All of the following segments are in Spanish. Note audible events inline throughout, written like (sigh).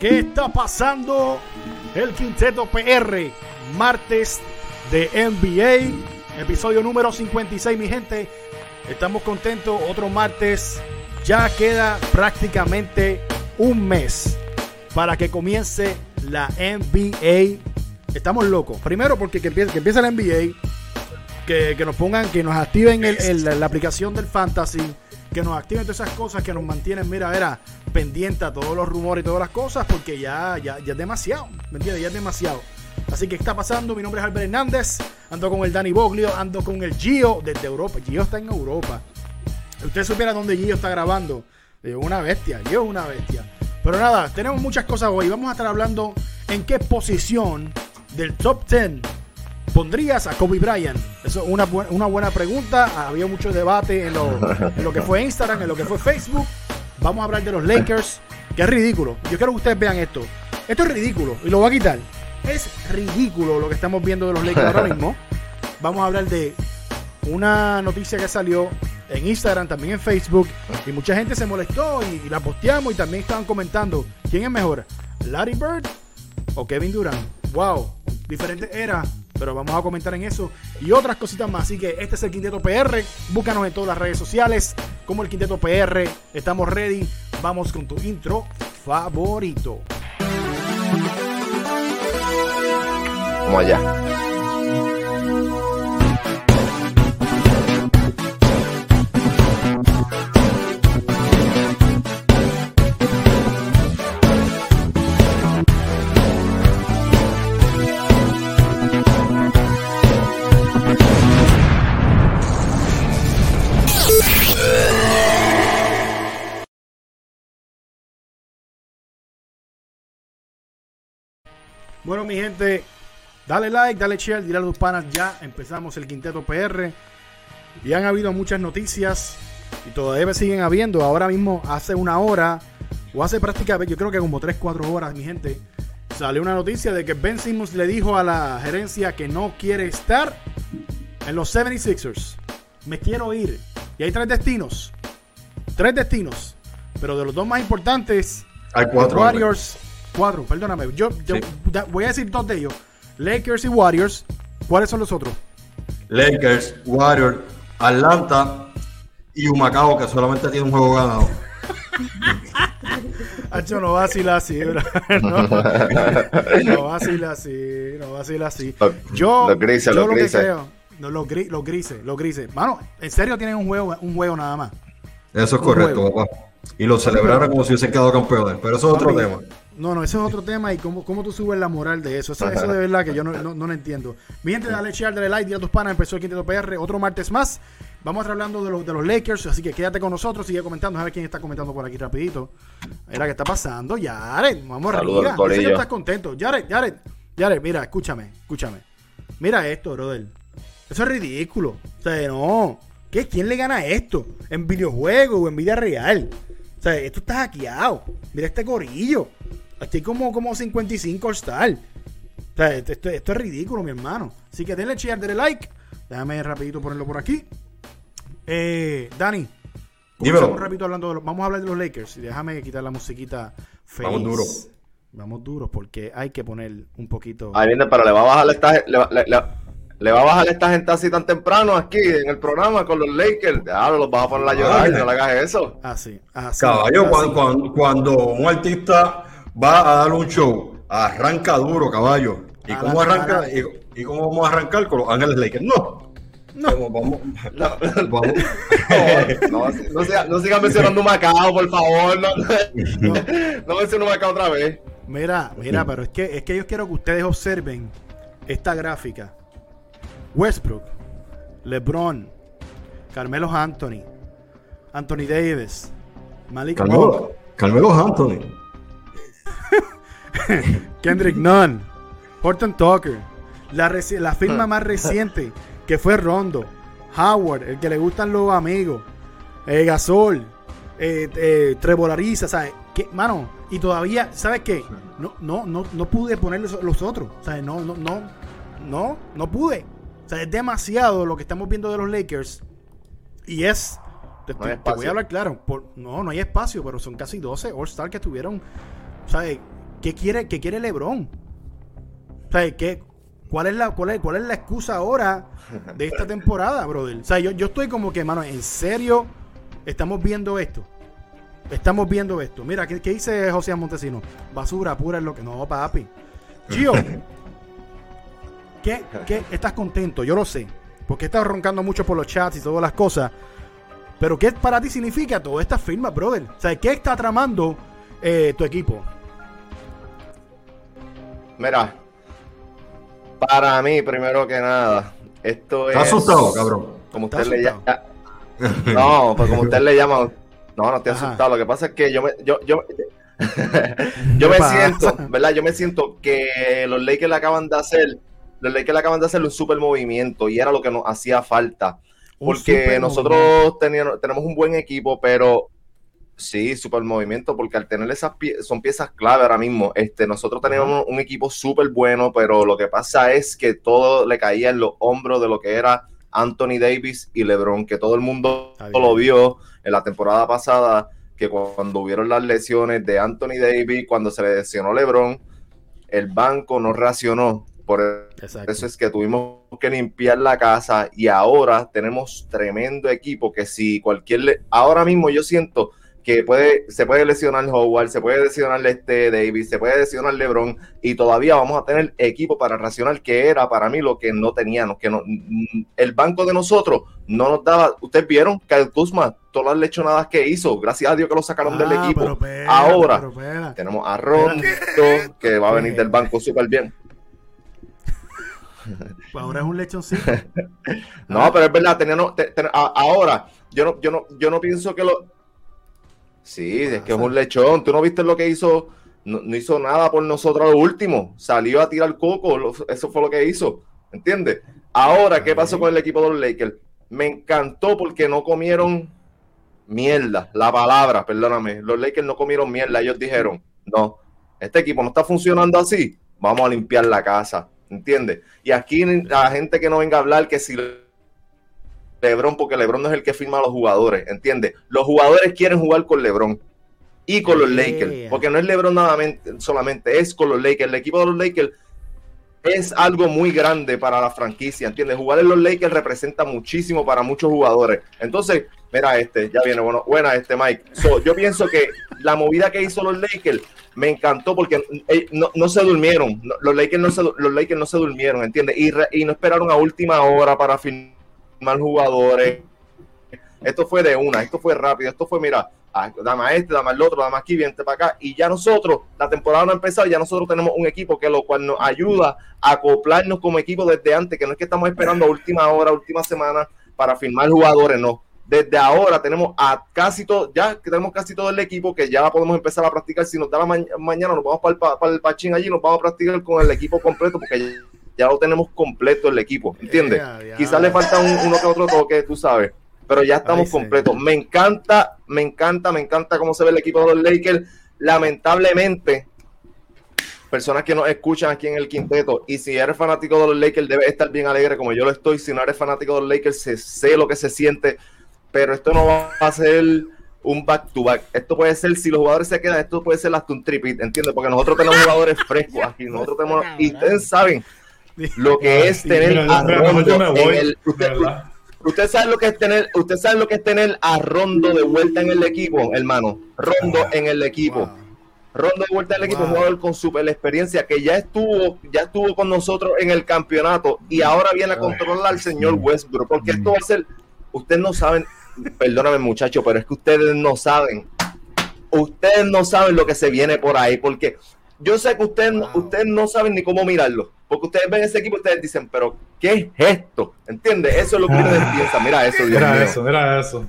¿Qué está pasando? El Quinteto PR, martes de NBA, episodio número 56, mi gente. Estamos contentos, otro martes. Ya queda prácticamente un mes para que comience la NBA. Estamos locos. Primero porque que empiece, que empiece la NBA, que, que nos pongan, que nos activen el- la aplicación del Fantasy, que nos activen todas esas cosas, que nos mantienen, mira, era pendiente a todos los rumores y todas las cosas, porque ya, ya, ya es demasiado, ¿me entiendes? Ya es demasiado. Así que, ¿qué está pasando? Mi nombre es Albert Hernández, ando con el Dani Boglio, ando con el Gio desde Europa. Gio está en Europa. Usted supiera dónde Gio está grabando. Es una bestia, Gio es una bestia. Pero nada, tenemos muchas cosas hoy. Vamos a estar hablando en qué posición del top 10 pondrías a Kobe Bryant. Eso es una, bu- una buena pregunta. Había mucho debate en lo, en lo que fue Instagram, en lo que fue Facebook. Vamos a hablar de los Lakers, que es ridículo. Yo quiero que ustedes vean esto. Esto es ridículo y lo voy a quitar. Es ridículo lo que estamos viendo de los Lakers ahora (laughs) mismo. Vamos a hablar de una noticia que salió en Instagram, también en Facebook, y mucha gente se molestó y, y la posteamos y también estaban comentando quién es mejor, Larry Bird o Kevin Durant. Wow, diferente era, pero vamos a comentar en eso y otras cositas más. Así que este es el Quinteto PR. Búscanos en todas las redes sociales como el Quinteto PR. Estamos ready. Vamos con tu intro favorito. Como allá. Bueno, mi gente, dale like, dale share, dile a los panas. Ya empezamos el Quinteto PR. Y han habido muchas noticias y todavía siguen habiendo. Ahora mismo, hace una hora, o hace prácticamente, yo creo que como 3, 4 horas, mi gente, salió una noticia de que Ben Simmons le dijo a la gerencia que no quiere estar en los 76ers. Me quiero ir. Y hay tres destinos. Tres destinos. Pero de los dos más importantes, Hay cuatro. Warriors. Cuatro, perdóname. Yo, yo Sí. da- voy a decir dos de ellos. Lakers y Warriors. ¿Cuáles son los otros? Lakers, Warriors, Atlanta y Humacao, que solamente tiene un juego ganado. (laughs) Hacho, no vacila así, bro. (laughs) No, no vacila así, no vacila así. Los- Yo, los grises, yo los lo grises. que creo, no, los, gri- los grises, los grises. Mano, en serio tienen un juego, un juego nada más. Eso es Un correcto, juego. papá. Y lo celebraron como si hubiesen quedado campeones. Pero eso es otro Papi, tema. No, no, ese es otro tema y cómo, cómo tú subes la moral de eso. Eso, eso de verdad que yo no, no, no lo entiendo. Mi gente, dale share, dale like, dile a tus panas. Empezó el Quinteto PR, otro martes más. Vamos a estar hablando de los, de los Lakers, así que quédate con nosotros, sigue comentando. A ver quién está comentando por aquí rapidito. Mira, ¿qué está pasando? Jared, vamos arriba. Sé que estás contento. Jared, Jared, Jared, mira, escúchame, escúchame. Mira esto, brother. Eso es ridículo. O sea, no. ¿Qué? ¿Quién le gana esto? ¿En videojuegos o en vida real? O sea, esto está hackeado. Mira este gorillo. Estoy como, como 55 All-Star. O sea, esto, esto- esto es ridículo, mi hermano. Así que denle share, denle like. Déjame rapidito ponerlo por aquí. Eh, Dani. Comenzamos rapidito hablando de los- vamos a hablar de los Lakers. Y déjame quitar la musiquita feliz. Vamos duro. Vamos duros porque hay que poner un poquito. Ahí viene, pero le va a bajar esta, le, va- le- le- le va a bajar esta gente así tan temprano aquí en el programa con los Lakers. Claro, los vas a poner a llorar, Ay. no le hagas eso. Así, así. Caballo, así. cuando, cuando, cuando un artista va a dar un show, arranca duro, caballo. ¿Y A cómo arranca? ¿Y, y cómo vamos a arrancar con los Ángeles Lakers? No. No. Vamos, No, (laughs) vamos. (laughs) no, no, no sigan mencionando Macao, por favor. No, (laughs) No. no menciono Macao otra vez. Mira, mira, pero es que, es que yo quiero que ustedes observen esta gráfica. Westbrook, LeBron, Carmelo Anthony, Anthony Davis, Malik Carmelo, Carmelo Anthony. (laughs) Kendrick Nunn, Horton Tucker, la, la firma más reciente que fue Rondo, Howard, el que le gustan los amigos, eh, Gasol, eh, eh, Trevor Ariza, ¿sabes? ¿Qué, mano, y todavía, ¿sabes qué? No, no, no, no pude poner los, los otros, ¿sabes? No, no, no, no, no pude. O sea, es demasiado lo que estamos viendo de los Lakers y es... Te, No voy a hablar claro. por- no, no hay espacio, pero son casi 12 All-Star que estuvieron ¿sabes? ¿qué quiere, qué quiere LeBron? Sea, ¿qué, cuál, es la, cuál, es, ¿cuál es la excusa ahora de esta temporada, brother? O sea, yo, yo estoy como que, mano, ¿en serio estamos viendo esto? Estamos viendo esto. Mira, ¿qué, qué dice José Montesino? Basura pura es lo que... No, papi. Gio, ¿qué, qué, estás contento? Yo lo sé. Porque estás roncando mucho por los chats y todas las cosas. Pero ¿qué para ti significa toda esta firma, brother? O sea, ¿qué está tramando eh, tu equipo? Mira, para mí, primero que nada, esto es. ¿Estás asustado, cabrón? Como usted le llama. No, pues como usted le llama. No, no estoy asustado. Lo que pasa es que yo me, yo, yo, (laughs) yo me siento, ¿verdad? Yo me siento que los Lakers le acaban de hacer, los Lakers le acaban de hacer un super movimiento y era lo que nos hacía falta. Porque nosotros teníamos, tenemos un buen equipo, pero sí, super movimiento, porque al tener esas piezas, son piezas clave ahora mismo. Este, nosotros teníamos un equipo súper bueno, pero lo que pasa es que todo le caía en los hombros de lo que era Anthony Davis y LeBron, que todo el mundo lo vio en la temporada pasada, que cuando hubieron las lesiones de Anthony Davis, cuando se le lesionó LeBron, el banco no reaccionó. Por eso es que tuvimos que limpiar la casa y ahora tenemos tremendo equipo que si cualquier... ahora mismo yo siento que puede, se puede lesionar Howard, se puede lesionar este Davis, se puede lesionar LeBron y todavía vamos a tener equipo para racionar que era para mí lo que no teníamos, que no, el banco de nosotros no nos daba, ustedes vieron que el Kuzma, todas las lechonadas que hizo, gracias a Dios que lo sacaron del ah, equipo. ahora tenemos a Rondo que va a venir del banco súper bien. (laughs) Pues ahora es un lechoncito. (laughs) no, pero es verdad, ahora, yo no, yo no, yo no pienso que lo. Sí, es que es un lechón. Tú no viste lo que hizo, no, hizo nada por nosotros lo último. Salió a tirar coco, eso fue lo que hizo. ¿Entiendes? Ahora, ¿qué pasó con el equipo de los Lakers? Me encantó porque no comieron mierda, la palabra, perdóname. Los Lakers no comieron mierda. Ellos dijeron, no, este equipo no está funcionando así. Vamos a limpiar la casa ¿entiendes? Y aquí la gente que no venga a hablar que si LeBron, porque LeBron no es el que firma a los jugadores, ¿entiendes? Los jugadores quieren jugar con LeBron y con los Lakers, porque no es LeBron nada solamente, es con los Lakers. El equipo de los Lakers es algo muy grande para la franquicia, ¿entiendes? Jugar en los Lakers representa muchísimo para muchos jugadores. Entonces, mira este, ya viene, bueno, buena este Mike. yo pienso que la movida que hizo los Lakers me encantó porque eh, no, se durmieron, los, Lakers no se, los Lakers no se durmieron, ¿entiendes? Y, y no esperaron a última hora para firmar jugadores. Esto fue de una, esto fue rápido, esto fue, mira, ah, dame a este, dame al otro, dame aquí, vente para acá. Y ya nosotros, la temporada no ha empezado, ya nosotros tenemos un equipo que lo cual nos ayuda a acoplarnos como equipo desde antes, que no es que estamos esperando a última hora, última semana para firmar jugadores, no desde ahora tenemos a casi todo, ya tenemos casi todo el equipo que ya podemos empezar a practicar. Si nos da la mañana, nos vamos para el, pachín allí, nos vamos a practicar con el equipo completo porque ya, lo tenemos completo el equipo, ¿entiendes? Quizás le falta uno que otro toque, tú sabes, pero ya estamos completos. Me encanta, me encanta, me encanta cómo se ve el equipo de los Lakers. Lamentablemente, personas que nos escuchan aquí en el quinteto. Y si eres fanático de los Lakers, debes estar bien alegre como yo lo estoy. Si no eres fanático de los Lakers, sé lo que se siente pero esto no va a ser un back to back. Esto puede ser, si los jugadores se quedan, esto puede ser hasta un tripit, ¿entiendes? Porque nosotros tenemos jugadores (laughs) frescos aquí, nosotros tenemos, y ustedes saben (laughs) lo que es tener a Rondo en el, usted, sabe lo que es tener, usted sabe lo que es tener a Rondo de vuelta en el equipo, hermano. Rondo en el equipo. Rondo de vuelta en el equipo, jugador con super experiencia que ya estuvo, ya estuvo con nosotros en el campeonato y ahora viene a controlar al señor Westbrook, porque esto va a ser, ustedes no saben, perdóname muchacho, pero es que ustedes no saben, ustedes no saben lo que se viene por ahí, porque yo sé que ustedes, ustedes no saben ni cómo mirarlo, porque ustedes ven ese equipo y ustedes dicen, pero ¿qué es esto? ¿Entiendes? Eso es lo que ustedes ah. piensan, mira eso, Dios mira eso, mira eso.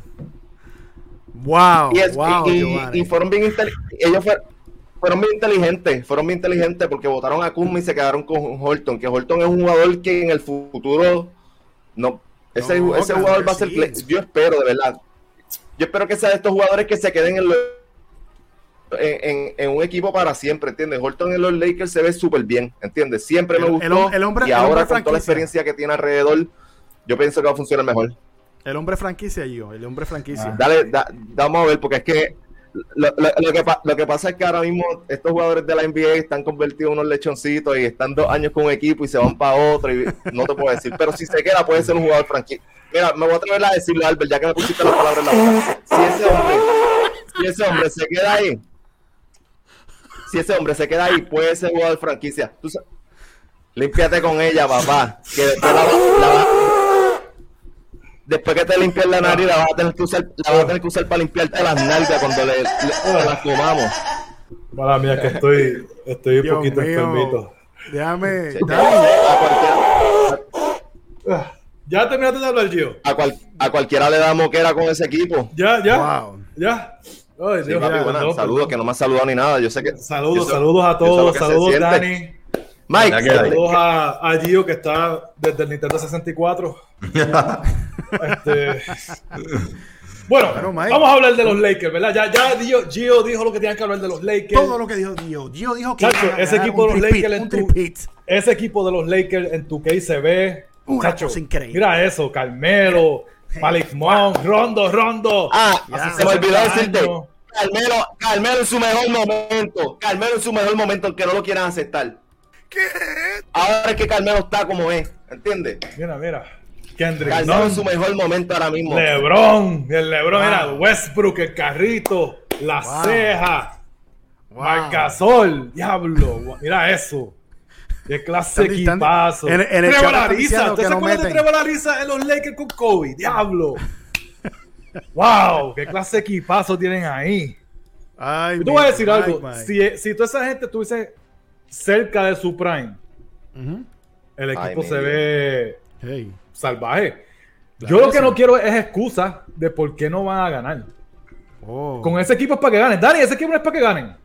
Wow, y, fueron bien ellos fueron, bien inteligentes, fueron bien inteligentes porque votaron a Kuzma y se quedaron con Holton, que Holton es un jugador que en el futuro no ese, jugador va a ser. Yo espero, de verdad. Yo espero que sea de estos jugadores que se queden en, en, un equipo para siempre, ¿entiendes? Horton en los Lakers se ve súper bien, ¿entiendes? Siempre me gustó. El, hombre, y ahora con toda la experiencia que tiene alrededor, yo pienso que va a funcionar mejor. El hombre franquicia, yo, el hombre franquicia. Dale, vamos a ver, porque es que lo, lo- lo que, pa- lo que pasa es que ahora mismo estos jugadores de la NBA están convertidos en unos lechoncitos y están dos años con un equipo y se van para otro y no te puedo decir, pero si se queda puede ser un jugador franquicia. Mira, me voy a atrever a decirlo, Albert, ya que me pusiste las palabras en la boca. Si ese hombre, si ese hombre se queda ahí, si ese hombre se queda ahí, puede ser jugador franquicia. Tú límpiate con ella, papá. Que después la, la va- Después que te limpies la nariz, la vas a tener que usar, la vas a tener que usar para limpiarte las nalgas cuando le, le- las comamos. Mala mía, que estoy, estoy un poquito mío. enfermito. Déjame. Sí, Dani, a, cualquiera, Ah, ¿Ya terminaste de hablar, Gio? a, cual- a cualquiera le da moquera con ese equipo. ¿Ya? ¿Ya? Wow. ¿Ya? Ay, Sí, Dios, papi, ya, buena, no, saludos, que no me has saludado ni nada. Yo sé que. Saludos, yo saludos a todos, saludos siente. Dani, Mike, saludos a, a Gio que está desde el Nintendo 64. (laughs) Este, Bueno, Bueno, Mike. vamos a hablar de los Lakers, ¿verdad? Ya, ya Gio, Gio dijo lo que tenían que hablar de los Lakers. todo lo que dijo Gio. Gio dijo que Chacho, ese equipo de los tripit, Lakers en tu- tripit. Ese equipo de los Lakers en tu case se ve. Una chacho, cosa increíble. Mira eso, Carmelo, Malik Monk, Rondo, Rondo. Ah, Ya. se me olvidó 60 decirte. Carmelo, Carmelo en su mejor momento. Carmelo en su mejor momento, aunque no lo quieran aceptar. ¿Qué? Ahora es que Carmelo está como es, ¿entiendes? Mira, mira. Kendrick Carmelo en su mejor momento ahora mismo. LeBron, el LeBron Wow. era Westbrook, el carrito, la Wow. ceja, Wow. Marcasol, diablo, mira eso. Qué clase de equipazo. en- en el Trevor chat están Ariza, diciendo ¿usted se acuerda de meten. Trevor Ariza en los Lakers con Kobe? Diablo. (laughs) wow, qué clase de equipazo tienen ahí. Ay, Yo te voy a decir algo. Si, si toda esa gente estuviese cerca de su prime, el equipo se ve Hey. salvaje. Claro Yo lo que sí. no quiero es excusa de por qué no van a ganar. Oh. Con ese equipo es para que ganen. Dani, ese equipo no es para que ganen.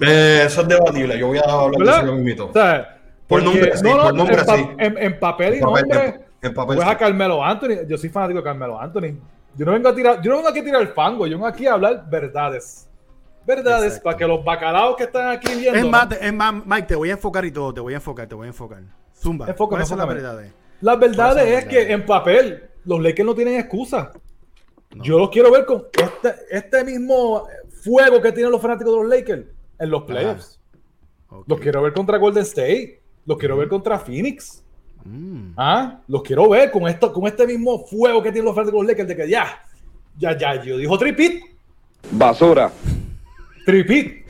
Eh, eso es debatible. Yo voy a hablar de ¿Verdad? eso yo mismito. O sea, Por nombre, sí, por nombre, en, pa- sí. en- en papel y En papel, nombre, en- en papel, pues sí. a Carmelo Anthony. Yo soy fanático de Carmelo Anthony. Yo no vengo a tirar, yo no vengo aquí a tirar el fango, yo vengo aquí a hablar verdades. Verdades Exacto. para que los bacalaos que están aquí viendo. Es ¿no? más, es más, Mike, te voy a enfocar y todo, te voy a enfocar, te voy a enfocar. Zumba. Enfócame, ¿Cuáles son las enfócame. verdades? Las verdades ¿Cuáles son es que en papel los Lakers no tienen excusa. No. Yo los quiero ver con este, este mismo fuego que tienen los fanáticos de los Lakers en los playoffs. Los quiero ver contra Golden State. Los quiero ver contra Phoenix. Mm. ¿Ah? Los quiero ver con, esto, con este mismo fuego que tienen los fanáticos de los Lakers de que ya, ya, ya, yo dijo tripit. Basura. Tripit.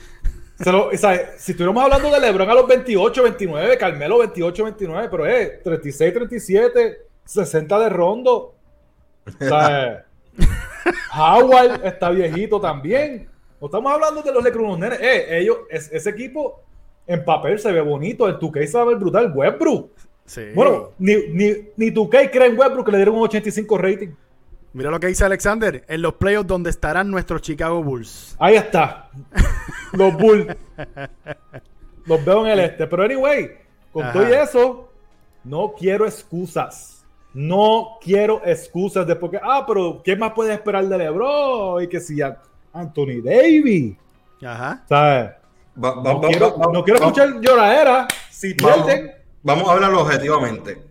Se lo- o sea, si estuviéramos hablando de LeBron a los 28, 29, Carmelo 28, 29, pero es 36, 37, 60 de rondo. O sea, (laughs) Howard está viejito también. No estamos hablando de los Lakers, unos nenes. Eh, ellos, es- ese equipo en papel se ve bonito, tu case se va a ver brutal. Westbrook. Sí. Bueno, ni, ni, ni tu case cree en Westbrook que le dieron un 85 rating. Mira lo que dice Alexander. En los playoffs donde estarán nuestros Chicago Bulls. Ahí está. (laughs) Los Bulls. Los veo en el este. Pero anyway, con Ajá. todo y eso, no quiero excusas. No quiero excusas de porque, ah, pero ¿qué más puedes esperar de LeBron? Y que si a Anthony Davis. Ajá. ¿Sabes? Va- va- No va- quiero, va- no quiero va- escuchar lloradera. Si Vamos, pierden, vamos a hablarlo objetivamente.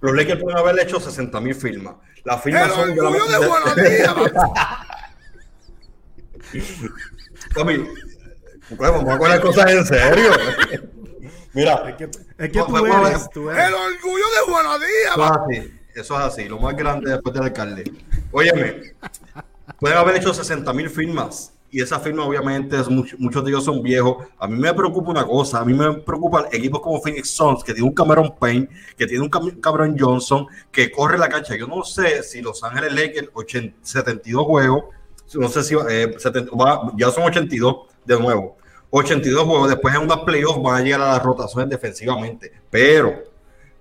Los Lakers pueden haber hecho 60 mil firmas. Las firmas son de la (laughs) Papi, pues, vamos a poner cosas en serio. Mira, Es que, es que tú eres. Tú eres. orgullo de buenos días. eso es así. Eso es así. Lo más grande después del alcalde. Óyeme, pueden haber hecho 60 mil firmas. Y esas firmas, obviamente, es mucho- muchos de ellos son viejos. A mí me preocupa una cosa. A mí me preocupan equipos como Phoenix Suns, que tiene un Cameron Payne, que tiene un Cam- Cameron Johnson, que corre la cancha. Yo no sé si Los Ángeles Lakers, 80 72 juegos, no sé si eh, 70 va- ya son 82 de nuevo. 82 juegos, después en unas playoffs van a llegar a las rotaciones defensivamente. Pero,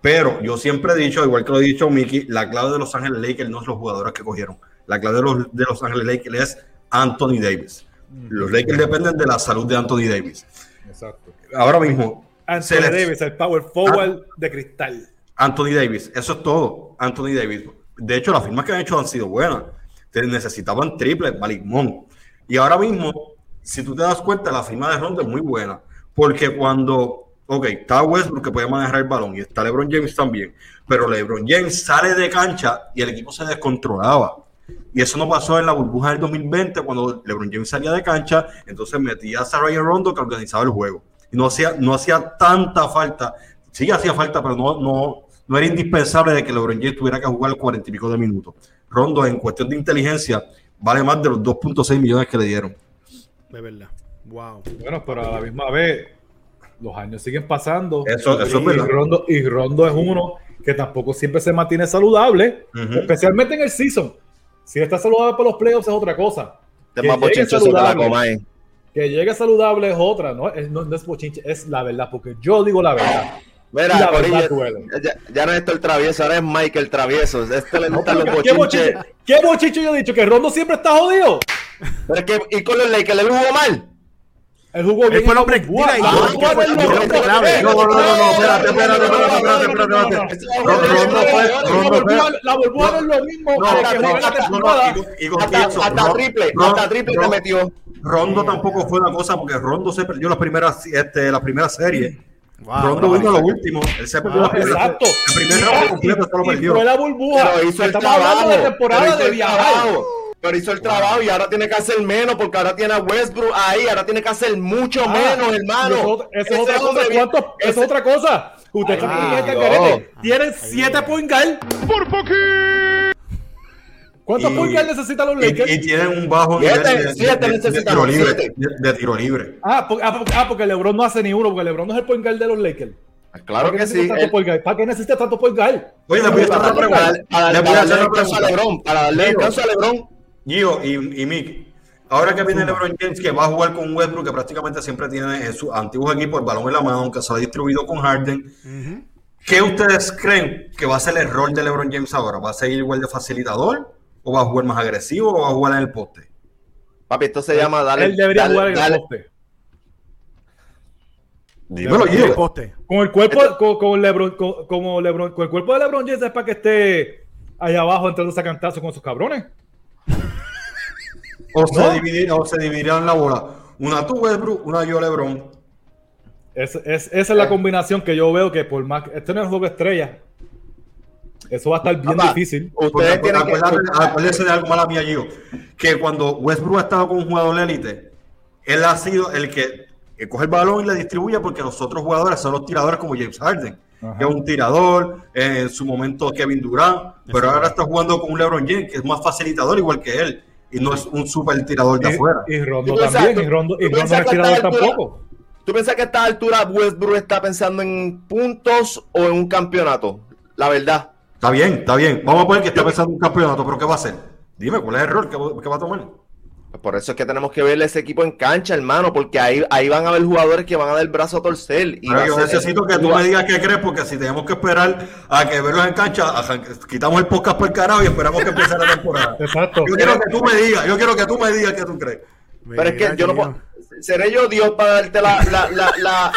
pero yo siempre he dicho, igual que lo he dicho Mickey, la clave de Los Ángeles Lakers no es los jugadores que cogieron. La clave de los, de los Ángeles Lakers es Anthony Davis. Los Lakers dependen de la salud de Anthony Davis. Exacto. Ahora mismo, Anthony les- Davis, el power forward de cristal. Anthony Davis, eso es todo. Anthony Davis. De hecho, las firmas que han hecho han sido buenas. Necesitaban triple, Malik Monk. Y ahora mismo, si tú te das cuenta, la firma de Rondo es muy buena. Porque cuando, ok, está Westbrook que puede manejar el balón y está LeBron James también. Pero LeBron James sale de cancha y el equipo se descontrolaba. Y eso no pasó en la burbuja del 2020 cuando LeBron James salía de cancha, entonces metía a Saraya Rondo que organizaba el juego. Y no hacía, no hacía tanta falta, sí hacía falta, pero no, no, no era indispensable de que LeBron James tuviera que jugar cuarenta y pico de minutos. Rondo, en cuestión de inteligencia, vale más de los 2.6 millones que le dieron. De verdad. Wow. Bueno, pero a la misma vez, los años siguen pasando. Eso- eso es y, verdad. Rondo, y Rondo es uno que tampoco siempre se mantiene saludable, especialmente en el season. Si está saludable para los playoffs es otra cosa. Este Que más llegue la saludable. Comay. Que llegue saludable es otra, ¿no? Es, no, no es bochinche, es la verdad, porque yo digo la verdad. La Mira, verdad duele. ya, ya no es esto el travieso, ahora es Michael Travieso. Este le gustan los ¿Qué bochinches. bochinche, ¿Qué bochinche yo he dicho? ¿Que Rondo siempre está jodido? Pero es que, y con los Lakers, ¿le jugó mal? El jugó Él bien. fue el hombre- la burbuja. mira, La y- fue mismo. clave. No, no, no, no, no, espérate, espérate, espérate, espérate, espérate, espérate. Rondo fue- La burbuja- La burbuja no es lo mismo No, que la no, no, temporada. Hasta, triple, hasta triple te metió. Rondo tampoco fue una cosa porque Rondo se perdió la primera, este, la primera serie. Wow, Rondo no, vino lo último. Él se perdió Ah, la primera Exacto. El primer round completo se lo Y fue perdió. la burbuja. Pero hizo el Estamos hablando trabajo. de temporada de el viajar. Pero hizo el trabajo y ahora tiene que hacer menos porque ahora tiene a Westbrook ahí, ahora tiene que hacer mucho Ah, menos, hermano. Eso, eso es otra cosa. ¿Cuánto? Eso ese- es otra cosa. Usted está este carete. Tienen 7 point guard. ¿Cuántos Y- point guard necesitan los Lakers? y tienen un bajo Siete, nivel de, siete de- tiro libre. siete. De, de tiro libre. Ah, por- ah, porque, ah, porque LeBron no hace ni uno, porque LeBron no es el point guard de los Lakers. Claro ¿Para qué que sí. tanto guard? ¿Para qué necesita tanto point guard? Oye, le voy a hacer para, una para, pregunta. para- Le voy para a hacer darle una descanso a. LeBron, para darle descanso a LeBron. Gio y, y Mick, ahora que viene LeBron James, que va a jugar con Westbrook, que prácticamente siempre tiene en sus antiguos equipos el balón en la mano, aunque se lo ha distribuido con Harden. ¿Qué ustedes creen que va a ser el rol de LeBron James ahora? ¿Va a seguir igual de facilitador? ¿O va a jugar más agresivo? ¿O va a jugar en el poste? Papi, esto se llama darle. Él debería jugar en el poste. Dímelo, el Gio. poste. Con el cuerpo, con, con LeBron, con, como LeBron, con el cuerpo de LeBron James es para que esté allá abajo entrando a cantazo con sus cabrones. O se, ¿No? dividir- o se dividirán la bola. Una tú, Westbrook, una yo, LeBron. Es, es- esa es la combinación que yo veo que por más este no es el juego estrella. Eso va a estar bien Papá, difícil. Porque Ustedes tienen que. acuérdense de algo mala mía, Gio. Que cuando Westbrook ha estado con un jugador élite, él ha sido el que, que coge el balón y le distribuye porque los otros jugadores son los tiradores como James Harden. Ajá. Que es un tirador, eh, en su momento Kevin Durant, pero ahora está jugando con un LeBron James que es más facilitador igual que él y no es un super tirador de afuera. Y, y Rondo Tú también. Y Rondo, y Rondo no es tirador esta altura- tampoco. ¿Tú piensas que a esta altura Westbrook está pensando en puntos o en un campeonato? La verdad. Está bien, está bien. Vamos a poner que está pensando en un campeonato, pero ¿qué va a hacer? Dime, ¿cuál es el rol que, que va a tomar? Por eso es que tenemos que verle ese equipo en cancha, hermano, porque ahí, ahí van a haber jugadores que van a dar el brazo a torcer. Y Pero yo necesito que tú me digas qué crees, porque si tenemos que esperar a que verlos en cancha, quitamos el podcast por el carajo y esperamos que empiece la temporada. (laughs) Exacto. Yo quiero que tú me digas, yo quiero que tú me digas qué tú crees. Pero es que yo no puedo. Seré yo Dios para darte la, la, la, la,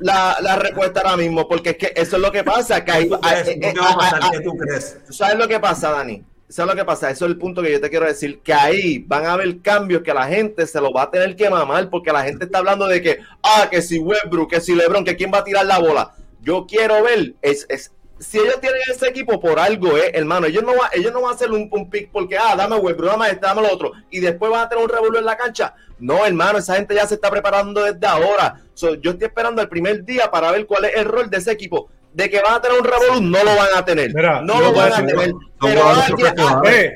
la, la respuesta ahora mismo, porque es que eso es lo que pasa. Que ahí, ¿Tú crees? eh, ¿No eh, te va a pasar? ah, ¿Qué tú crees? ¿Tú sabes lo que pasa, Dani? ¿Sabes lo que pasa? Eso es el punto que yo te quiero decir, que ahí van a haber cambios que la gente se lo va a tener que mamar, porque la gente está hablando de que, ah, que si Westbrook, que si LeBron, que quién va a tirar la bola. Yo quiero ver, es, es, si ellos tienen ese equipo por algo, eh, hermano, ellos no, va, ellos no van a hacer un, un pick porque, ah, dame Westbrook, dame este, dame lo otro, y después van a tener un revuelo en la cancha. No, hermano, esa gente ya se está preparando desde ahora. So, yo estoy esperando el primer día para ver cuál es el rol de ese equipo. De que van a tener un revolú, no lo van a tener. Mira, no yo lo a van a decir- tener. Pero. Eh,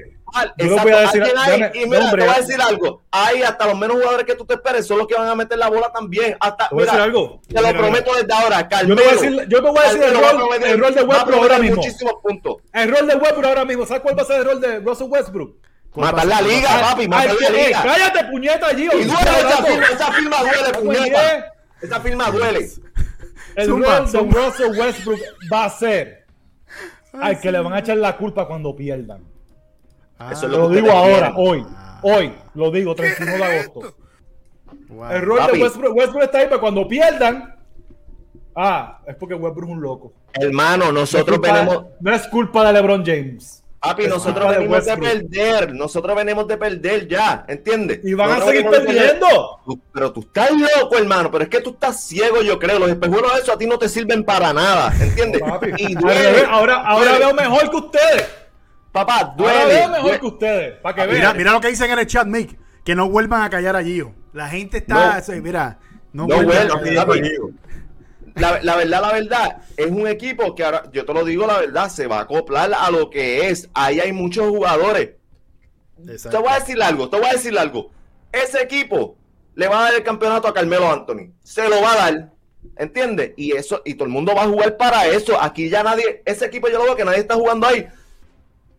Yo voy a decir- alguien ahí, déjame- y mira, hombre. te voy a decir algo. Ahí hasta los menos jugadores que tú te esperes son los que van a meter la bola también. Hasta, a mira, decir algo. Te lo prometo desde ahora, Yo Carmelo. te voy a decir, yo te voy a decir el Carmelo a rol, prometer- el rol de a Westbrook ahora mismo. muchísimos puntos. El rol de Westbrook ahora mismo. ¿Sabes cuál va a ser el rol de Russell Westbrook? Matar la liga, papi, Ay, matar la eh, liga. cállate, puñeta, Gio. Y duele esa firma, esa firma duele, puñeta. bien. Esa firma duele. El Zumba, rol de. Russell Westbrook va a ser al que le van a echar la culpa cuando pierdan. Ah, Eso es Lo digo ahora, quieren. hoy. Hoy, lo digo, 31 de agosto. wow. El rol Papi. de Westbrook, Westbrook está ahí para cuando pierdan. Ah, es porque Westbrook es un loco. Hermano, No nosotros culpa- venimos, No es culpa de LeBron James. Papi, es nosotros venimos de perder. Nosotros venimos de perder ya, ¿entiendes? Y van a seguir perdiendo. Tú- Pero tú estás loco, hermano. Pero es que tú estás ciego, yo creo. Los espejuelos de eso a ti no te sirven para nada, ¿entiendes? Papi, Y duele, ahora ahora duele. veo mejor que ustedes. papá, Ahora duele. veo mejor duele. que ustedes, para que Ah, Mira, vean. mira lo que dicen en el chat, Mick. Que no vuelvan a callar a Gio. La gente está. No. mira, no, No vuelvan a callar. papi. La, la verdad, la verdad, es un equipo que ahora, yo te lo digo la verdad, se va a acoplar a lo que es. Ahí hay muchos jugadores. Exacto. Te voy a decir algo, te voy a decir algo. Ese equipo le va a dar el campeonato a Carmelo Anthony. Se lo va a dar. ¿Entiendes? Y eso, y todo el mundo va a jugar para eso. Aquí ya nadie, ese equipo yo lo veo que nadie está jugando ahí.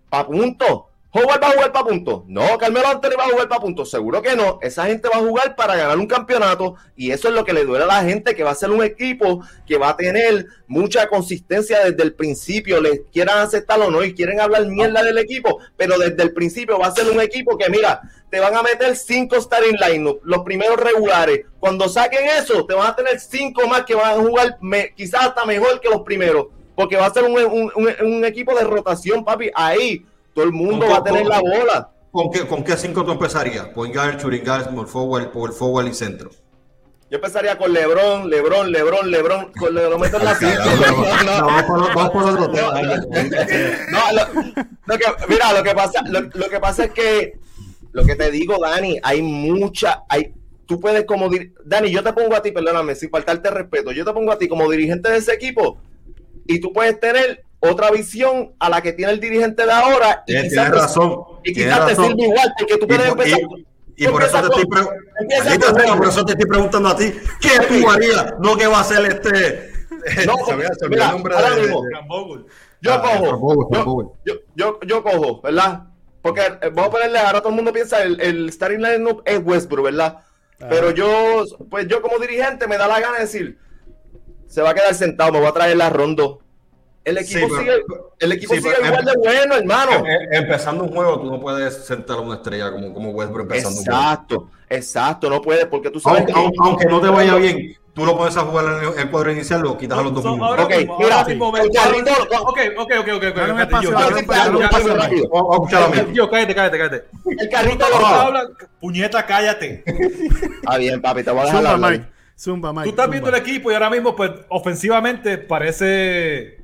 Pa' punto. Howard va a jugar para punto. No, Carmelo Anthony va a jugar para punto. Seguro que no. Esa gente va a jugar para ganar un campeonato. Y eso es lo que le duele a la gente, que va a ser un equipo que va a tener mucha consistencia desde el principio. Les quieran aceptarlo o no y quieren hablar mierda del equipo. Pero desde el principio va a ser un equipo que, mira, te van a meter cinco starting lineup, los primeros regulares. Cuando saquen eso, te van a tener cinco más que van a jugar me- quizás hasta mejor que los primeros. Porque va a ser un, un- un- un equipo de rotación, papi. Ahí todo el mundo va a tener con- la bola. ¿Con qué, ¿Con qué cinco tú empezarías? Point guard, shooting guard, small forward, power forward y centro. Yo empezaría con Lebron, Lebron, Lebron, Lebron, con Lebron meto en la cinco. No, vamos, por, vamos por otro tema. (laughs) no, lo, lo que, mira, lo que pasa, lo, lo que pasa es que lo que te digo, Dani, hay mucha, hay, tú puedes como dir- Dani, yo te pongo a ti, perdóname, sin faltarte respeto, yo te pongo a ti como dirigente de ese equipo y tú puedes tener otra visión a la que tiene el dirigente de ahora y Eh, quizás Tienes te- razón. y quizás te sirve igual porque tú Y puedes por, empezar y- y por eso te estoy por eso te estoy preguntando a ti, ¿qué tú harías? No que va a ser este. (laughs) No, (laughs) se mira, el nombre ahora de- mismo. de- Yo Ah, cojo, yo, yo, yo, yo cojo, ¿verdad? Porque eh, vamos a ponerle, ahora todo el mundo piensa, el, el starting lineup es Westbrook, ¿verdad? Pero yo, pues yo como dirigente me da la gana de decir, se va a quedar sentado, me voy a traer la rondo. El equipo Sí, pero- sigue, el equipo sí, sigue pero- igual de bueno, hermano. Em- em- Empezando un juego, tú no puedes sentar a una estrella como, como Westbrook empezando un juego. Exacto, exacto, no puedes, porque tú sabes Aunque, que... aunque- aunque no te vaya bien, tú lo pones a jugar en el, cuadro inicial, lo quitas a los dos So, minutos. Ok, mira, Ok, ok, ok, ok. yo- cállate, cállate, cállate. El carrito lo- Puñeta, cállate. Ah, bien, papi, te voy a dejar Zumba, hablar. Mike. Zumba, Mike. Tú estás viendo el equipo y ahora mismo, pues, ofensivamente parece,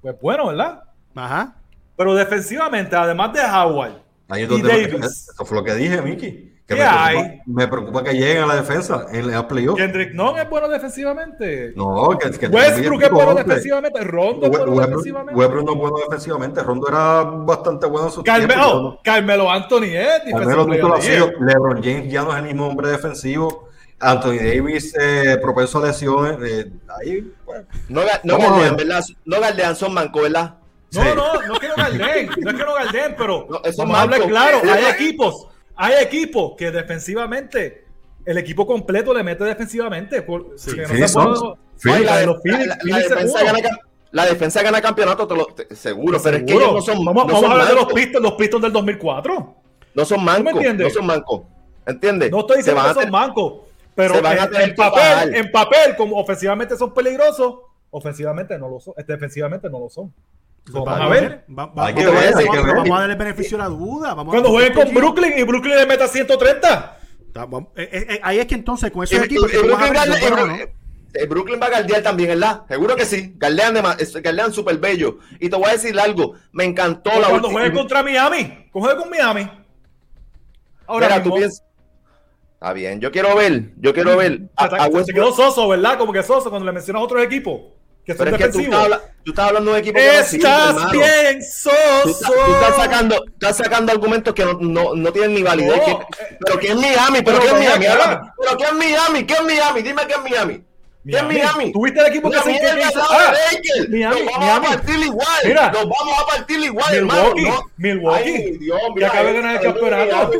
pues, bueno, ¿verdad? Ajá. Pero defensivamente, además de Howard Ahí es y Davis, Eso fue lo que dije, Miki. Que ¿Qué me, preocupa, hay? me preocupa que lleguen a la defensa en el playoff. Kendrick Nunn es bueno defensivamente. No, que, que Westbrook es bueno hombre. defensivamente. Rondo es bueno Westbrook, defensivamente. Westbrook no es bueno defensivamente. Rondo era bastante bueno en su Carmelo, tiempo. oh, Carmelo Anthony es sido. LeBron James ya no es el mismo hombre defensivo. Anthony Davis, eh, propenso a lesiones. eh, ahí, pues, No, no galdean, ver. ¿verdad? No galdean, son mancos, ¿verdad? No, Sí. no, no quiero Garden, no quiero Garden, pero No, eso vamos es a hablar manco. claro, hay Eso- equipos, hay equipos que defensivamente el equipo completo le mete defensivamente. Por, Sí. que no. Ay, Phoenix- la, de los la- Phoenix- la- la defensa gana, la defensa gana campeonato, te lo, te- seguro, pero es que ellos no son, vamos no vamos son a hablar de los. Pistons, los Pistons del 2004. No son mancos, entiendes? no son mancos. ¿Entiendes? No estoy diciendo que son mancos, pero se van a en, papel, en papel, como ofensivamente son peligrosos, ofensivamente no lo son, este, defensivamente no lo son. Vamos a ver. Vamos a darle beneficio a la duda. Vamos Cuando jueguen con Brooklyn y Brooklyn le meta 130. Está- vamos- eh, eh, eh, Ahí es que entonces con esos equipos Brooklyn, va a galdear también, ¿verdad? Seguro que sí. Galdean, de, galdean súper bello. Y te voy a decir algo. Me encantó la cuando juegue contra Miami, juegue con Miami. Ahora Mira, mismo, tú piensas. Está bien, yo quiero ver, yo quiero ver a, a se quedó soso, ¿verdad? Como que soso cuando le mencionas otros equipos que son Pero es que tú defensivos. estás, tú estás hablando de un equipo que no Estás hermano. bien Tú, soso. estás- tú estás sacando, estás sacando argumentos que no, no, no tienen ni validez. No, Que- eh, pero ¿qué es Miami? ¿Pero pero qué es Miami? ¿Pero qué es Miami? ¿Qué es Miami? Dime qué es Miami. ¿Qué es Miami? ¿Tuviste el equipo que se que hizo? Ah. Miami, Nos vamos Miami. a partir igual. Mira. Nos vamos a partir igual, Milwaukee, hermano. No. Milwaukee, Ay, Dios, que mira acaba de ganar el campeonato.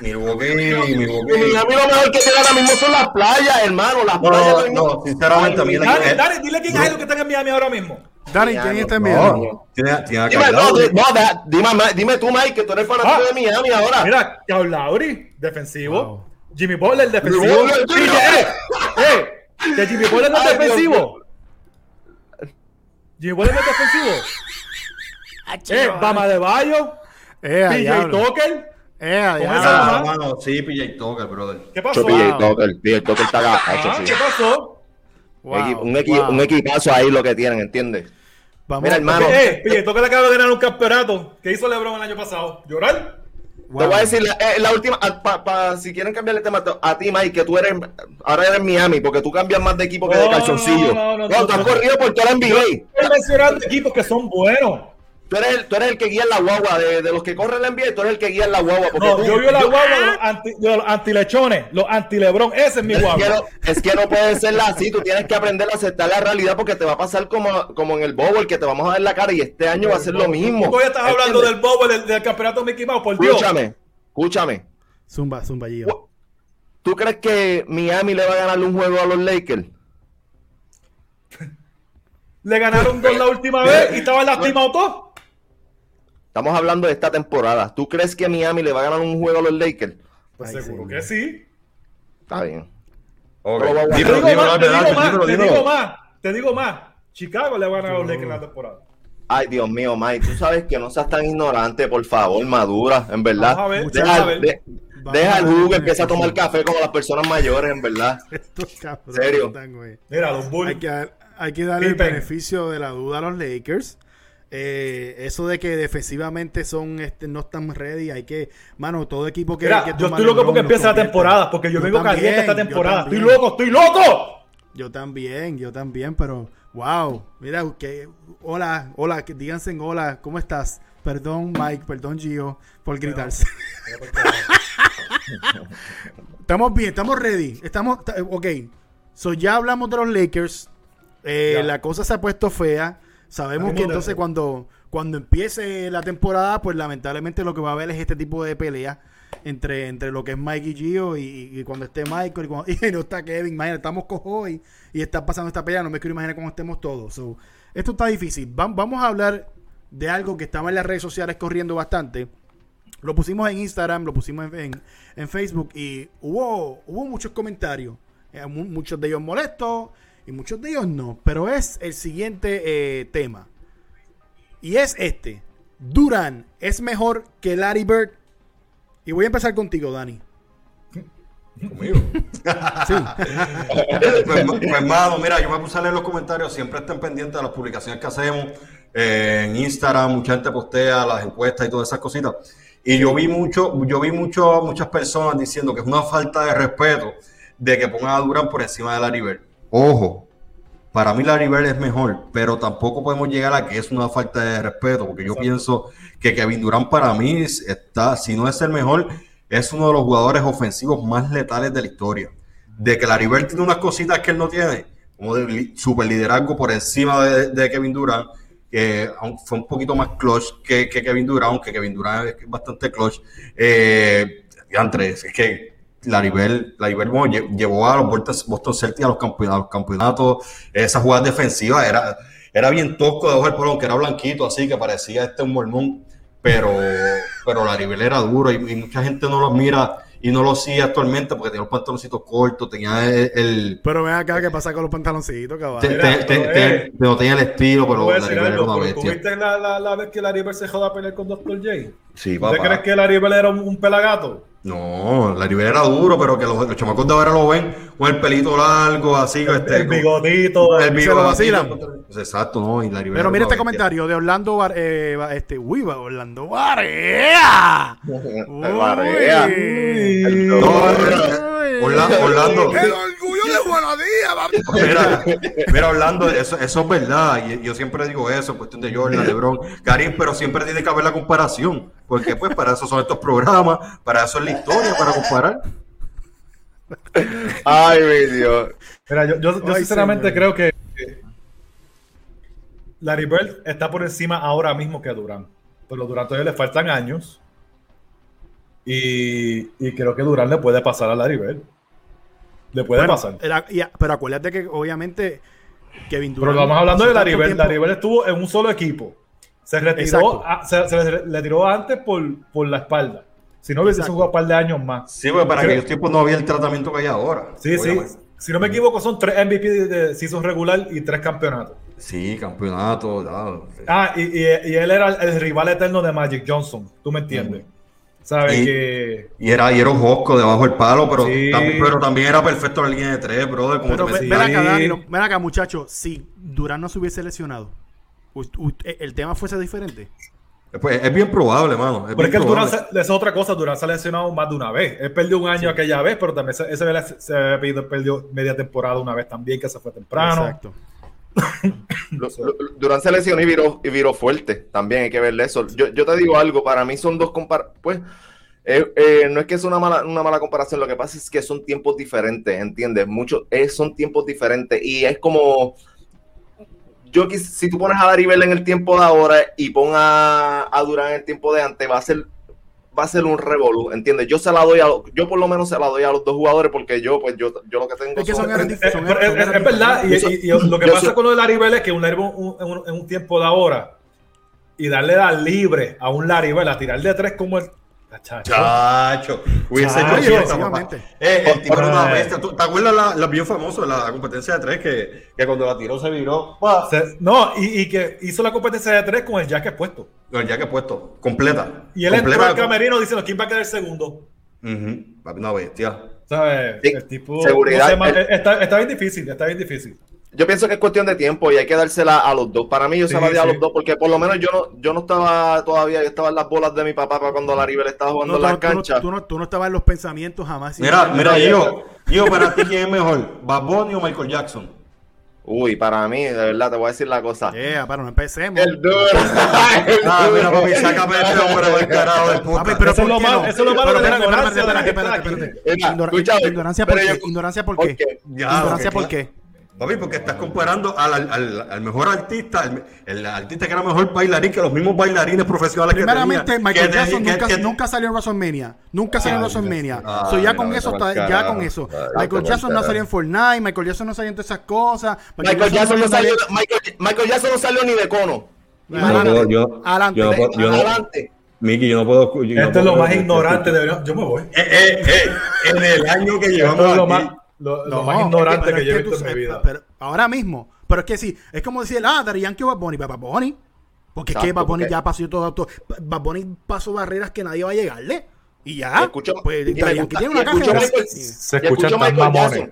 Milwaukee, Milwaukee. Miami lo mejor que tiene ahora mismo son las playas, hermano. Las No, playas no, no, sinceramente, Ay, eh, dale, dile quién es el que está en Miami ahora mismo. Dani, ¿quién está en. Miami? No, tiene, tiene Dime, no, di- no, da- dime, tú, Mike, que tú eres fanático Ah. de Miami ahora. Mira, Lowry, defensivo. Wow. Jimmy Butler, defensivo. Eh, eh, que Jimmy Butler no es defensivo. Jimmy Butler no es defensivo. Eh, Bama de Bayo, Eh, PJ. Tucker. Eh, a esa Ah, mano, sí, PJ Tucker, brother. ¿Qué pasó? Yo Wow. el Tucker, el Tucker está acá, Ah, sí. ¿Qué pasó? Wow, Equi- un, equi- wow. un equipazo ahí lo que tienen, ¿entiendes? Vamos, Mira, hermano. Eh, oye, toca le acaba de ganar un campeonato. ¿Qué hizo LeBron el año pasado? ¿Llorar? wow. Te voy a decir la, eh, la última, ah, pa- pa- si quieren cambiar el tema, te- a ti, Mike, que tú eres, ahora eres Miami, porque tú cambias más de equipo que de No, calzoncillo. no, no, No, no, tú has no. corrido por toda la NBA. Estoy mencionando equipos que son buenos. Tú eres, el, tú eres el que guía la guagua, de, de los que corren la NBA, tú eres el que guía la guagua. Porque No, tú- yo vio la guagua de los, anti, de los antilechones, los antilebrón. Ese es mi Es que, guagua. no, es que no puede ser así, tú tienes que aprender a aceptar la realidad porque te va a pasar como, como en el bowl, que te vamos a ver la cara y este año va a ser lo mismo. ¿Tú todavía estás hablando ¿Entiendes? del bobo del, del campeonato Mickey Mouse? Por Dios. Escúchame, escúchame. Zumba, zumba, Gio. ¿Tú crees que Miami le va a ganar un juego a los Lakers? Le ganaron dos la última vez y estaban lastimados todos. Estamos hablando de esta temporada. ¿Tú crees que Miami le va a ganar un juego a los Lakers? Pues Ay, seguro que sí. Está bien. Te digo dímelo, más, te digo más, te digo más, te digo más. Chicago le va a ganar a los Lakers en la temporada. Ay, Dios mío, Mike, tú sabes que no seas tan ignorante, por favor, madura, en verdad. Vamos a ver, Deja, a ver. de- deja el jugo, empieza a tomar café como las personas mayores, en verdad. (laughs) Estos cabrones ¿Serio? Mira, los Bulls. Hay que, dar- hay que darle el beneficio de la duda a los Lakers. Eh, eso de que defensivamente son este, no están ready, hay que, mano, todo equipo que, Mira, que yo estoy loco porque empieza la temporada, porque yo, vengo también, caliente esta temporada. Estoy loco, estoy loco. Yo también, yo también, pero wow, mira, que hola, hola, que díganse en hola, ¿cómo estás? Perdón Mike, perdón Gio por gritarse. (laughs) estamos bien, estamos ready, estamos, ta- ok, so ya hablamos de los Lakers, eh, la cosa se ha puesto fea, sabemos que entonces cuando, cuando empiece la temporada, pues lamentablemente lo que va a haber es este tipo de pelea entre, entre lo que es Mike y Gio y, y cuando esté Michael y, cuando- (laughs) y no está Kevin, imagínate, estamos cojo y, y está pasando esta pelea, no me quiero imaginar cómo estemos todos. So, esto está difícil. Va- vamos a hablar de algo que estaba en las redes sociales corriendo bastante. Lo pusimos en Instagram, lo pusimos en, en- en Facebook y hubo, hubo muchos comentarios. Eh, mu- muchos de ellos molestos y muchos de ellos no. Pero es el siguiente eh, tema. Y es este. Duran es mejor que Larry Bird. Y voy a empezar contigo, Dani. Conmigo. Sí. (laughs) pues, pues, hermano, mira, yo me puse a leer los comentarios, siempre estén pendientes de las publicaciones que hacemos eh, en Instagram, mucha gente postea las encuestas y todas esas cositas. Y yo vi mucho, yo vi mucho, muchas personas diciendo que es una falta de respeto de que pongan a Durán por encima de Larry Bird. Ojo, para mí Larry Bird es mejor, pero tampoco podemos llegar a que es una falta de respeto, porque yo Exacto. pienso que Kevin Durant para mí está, si no es el mejor, es uno de los jugadores ofensivos más letales de la historia. De que Larry Bird tiene unas cositas que él no tiene, como de super liderazgo por encima de, de Kevin Durant, que fue un poquito más clutch que, que Kevin Durant, aunque Kevin Durant es bastante clutch. Eh, Andrés, es que Laribel, Laribel bueno, lle- llevó a los Boston- Celtics a los campeonatos, a los campeonatos. esa jugada defensiva era, era bien tosco de ojo el polón, que era blanquito, así que parecía este un mormón, pero, pero Laribel era duro y, y mucha gente no lo mira y no lo sigue actualmente porque tenía los pantaloncitos cortos, tenía el, el- Pero ven acá, ¿qué pasa con los pantaloncitos, caballo? te- no tenía el estilo, pero voy a decir Laribel era una pero ¿tú bestia. viste la, la, la vez que Larry Bird se joda a pelear con Dr. J? Sí, ¿Usted crees que Larry Bird era un, un pelagato? No, la Rivera era duro, pero que los, los chamacos de ahora lo ven con el pelito largo, así, este, el con- bigotito. el se lo bigotito. vacilan. Exacto, no, y la Rivera Pero mira este bestia. comentario de Orlando Bar eh, este, uy, va Orlando Barea. (laughs) Barea. Orlando, Orlando, Juanadía, papi. mira, mira, Orlando, eso, eso es verdad, y yo siempre digo eso, en cuestión de Jordan, LeBron, Karim, pero siempre tiene que haber la comparación, porque pues para eso son estos programas, para eso es la historia, para comparar. Ay, mi Dios. Mira, yo, yo, yo Ay, sinceramente señor. creo que que Larry Bird está por encima ahora mismo que Durán. Pero Durán todavía le faltan años. Y, y creo que Durán le puede pasar a Larry Bird. Le puede Bueno, pasar. era- y- pero acuérdate que obviamente Kevin Pero Durant estamos hablando de Larry Bird estuvo en un solo equipo. Se retiró, a- se, se le, le tiró antes por, por la espalda. Si no hubiese jugado un par de años más. Sí, pues para aquellos tiempos no había el tratamiento que hay ahora. Sí, sí. Si no me equivoco, son tres MVP de, de season regular y tres campeonatos. Sí, campeonato, ya. Ah, y, y- y él era el, el rival eterno de Magic Johnson. ¿Tú me entiendes? ¿Sabes? Y- que. Y era, y era un Josco debajo del palo, pero, Sí. también, pero también era perfecto en la línea de tres, brother. Como Pero ven acá. Dani, no- ven acá, muchachos. Si Durán no se hubiese lesionado, u- el tema fuese diferente. Pues es bien probable, mano. Pero es que el Durán, es otra cosa, Durán se ha lesionado más de una vez. Él perdió un año aquella vez, pero también se, ese vez se perdió, perdió media temporada una vez también, que se fue temprano. Exacto. Durán se lesionó y viró, y viró fuerte. También hay que verle eso. Yo, yo te digo algo, para mí son dos compar Pues eh, eh, no es que es una mala, una mala comparación, lo que pasa es que son tiempos diferentes, ¿entiendes? Muchos eh, son tiempos diferentes y es como. Yo si tú pones a Daribel en el tiempo de ahora y pon a, a Durán en el tiempo de antes, va a ser va a ser un revolú, ¿entiendes? Yo se la doy a yo por lo menos se la doy a los dos jugadores porque yo pues yo, yo lo que tengo Es que son son- eran- es, son verdad, y, Yo y- y lo que pasa soy- con lo de Laribel es que un Laribel un- en, un, en un tiempo de ahora y darle la libre a un Laribel a tirar de tres como el. Chacho. Chacho, hubiese Chacho, hecho fiesta, efectivamente. papá. Eh, el tipo era una bestia. ¿Tú- ¿Te acuerdas la, la bien famosa, la competencia de tres, que, que cuando la tiró se viró? no, y, y que hizo la competencia de tres con el jacket puesto. Ya que he puesto, completa. Y él entró completa. al camerino diciendo quién va a quedar segundo. Ujú, papi, Una bestia. ¿Sabes? Sí, el tipo. seguridad, no sé, el- está, está bien difícil, está bien difícil. Yo pienso que es cuestión de tiempo y hay que dársela a los dos. Para mí yo se Sí, la di a sí. los dos porque por lo menos yo no, yo no estaba todavía, yo estaba en las bolas de mi papá para cuando la River estaba jugando No, en la tú, no- tú no, cancha. tú no- tú no estabas en los pensamientos jamás. Mira, mira, yo, yo, para ti, ¿quién es mejor? ¿Bad Bunny o Michael Jackson? Uy, para mí, de verdad, te voy a decir la cosa. Yeah, pero no empecemos. El duro. (laughs) Ah, mira, papi, sácame este hombre del carajo del Papi, puta. pero Eso es ¿por lo qué malo- no? eso es lo malo Pero de la espérate, ignorancia espérate, de la que espérate, espérate, Ignorancia por qué? Ignorancia por ¿Por qué? Ignorancia porque, por qué. Papi, porque estás comparando al, al- mejor artista, el, el artista que era mejor bailarín que los mismos bailarines profesionales Primeramente, que tenía. Michael Que Jackson tenía- nunca, que- que- nunca salió en WrestleMania. Nunca salió en WrestleMania. So, ya Ay, con eso, ya con eso. Ay, Michael Jackson no salió en Fortnite. Michael Jackson no salió en todas esas cosas. Michael Jackson no salió Michael, Michael Jackson no salió ni de cono. en- Yo no puedo- yo- Adelante. yo no puedo- yo no- Adelante. Miki, yo no puedo. yo no Esto es lo más ignorante de verdad. Yo me voy. Eh, eh, eh, en el año que Esto llevamos es lo aquí, más, lo, lo No, más es que- ignorante que yo he visto tú- en mi vida. Pero ahora mismo. Pero es que sí, es como decir, ah, Daddy Yankee o Bad Bunny, pero Bad Bunny. Porque es que Bad Bunny porque- ya pasó todo, todo. Bad Bunny pasó barreras que nadie va a llegarle. Y Y ya. escucho- pues y me Daddy gusta- Yankee tiene una caja Michael-. Se escucho tan Michael mamones.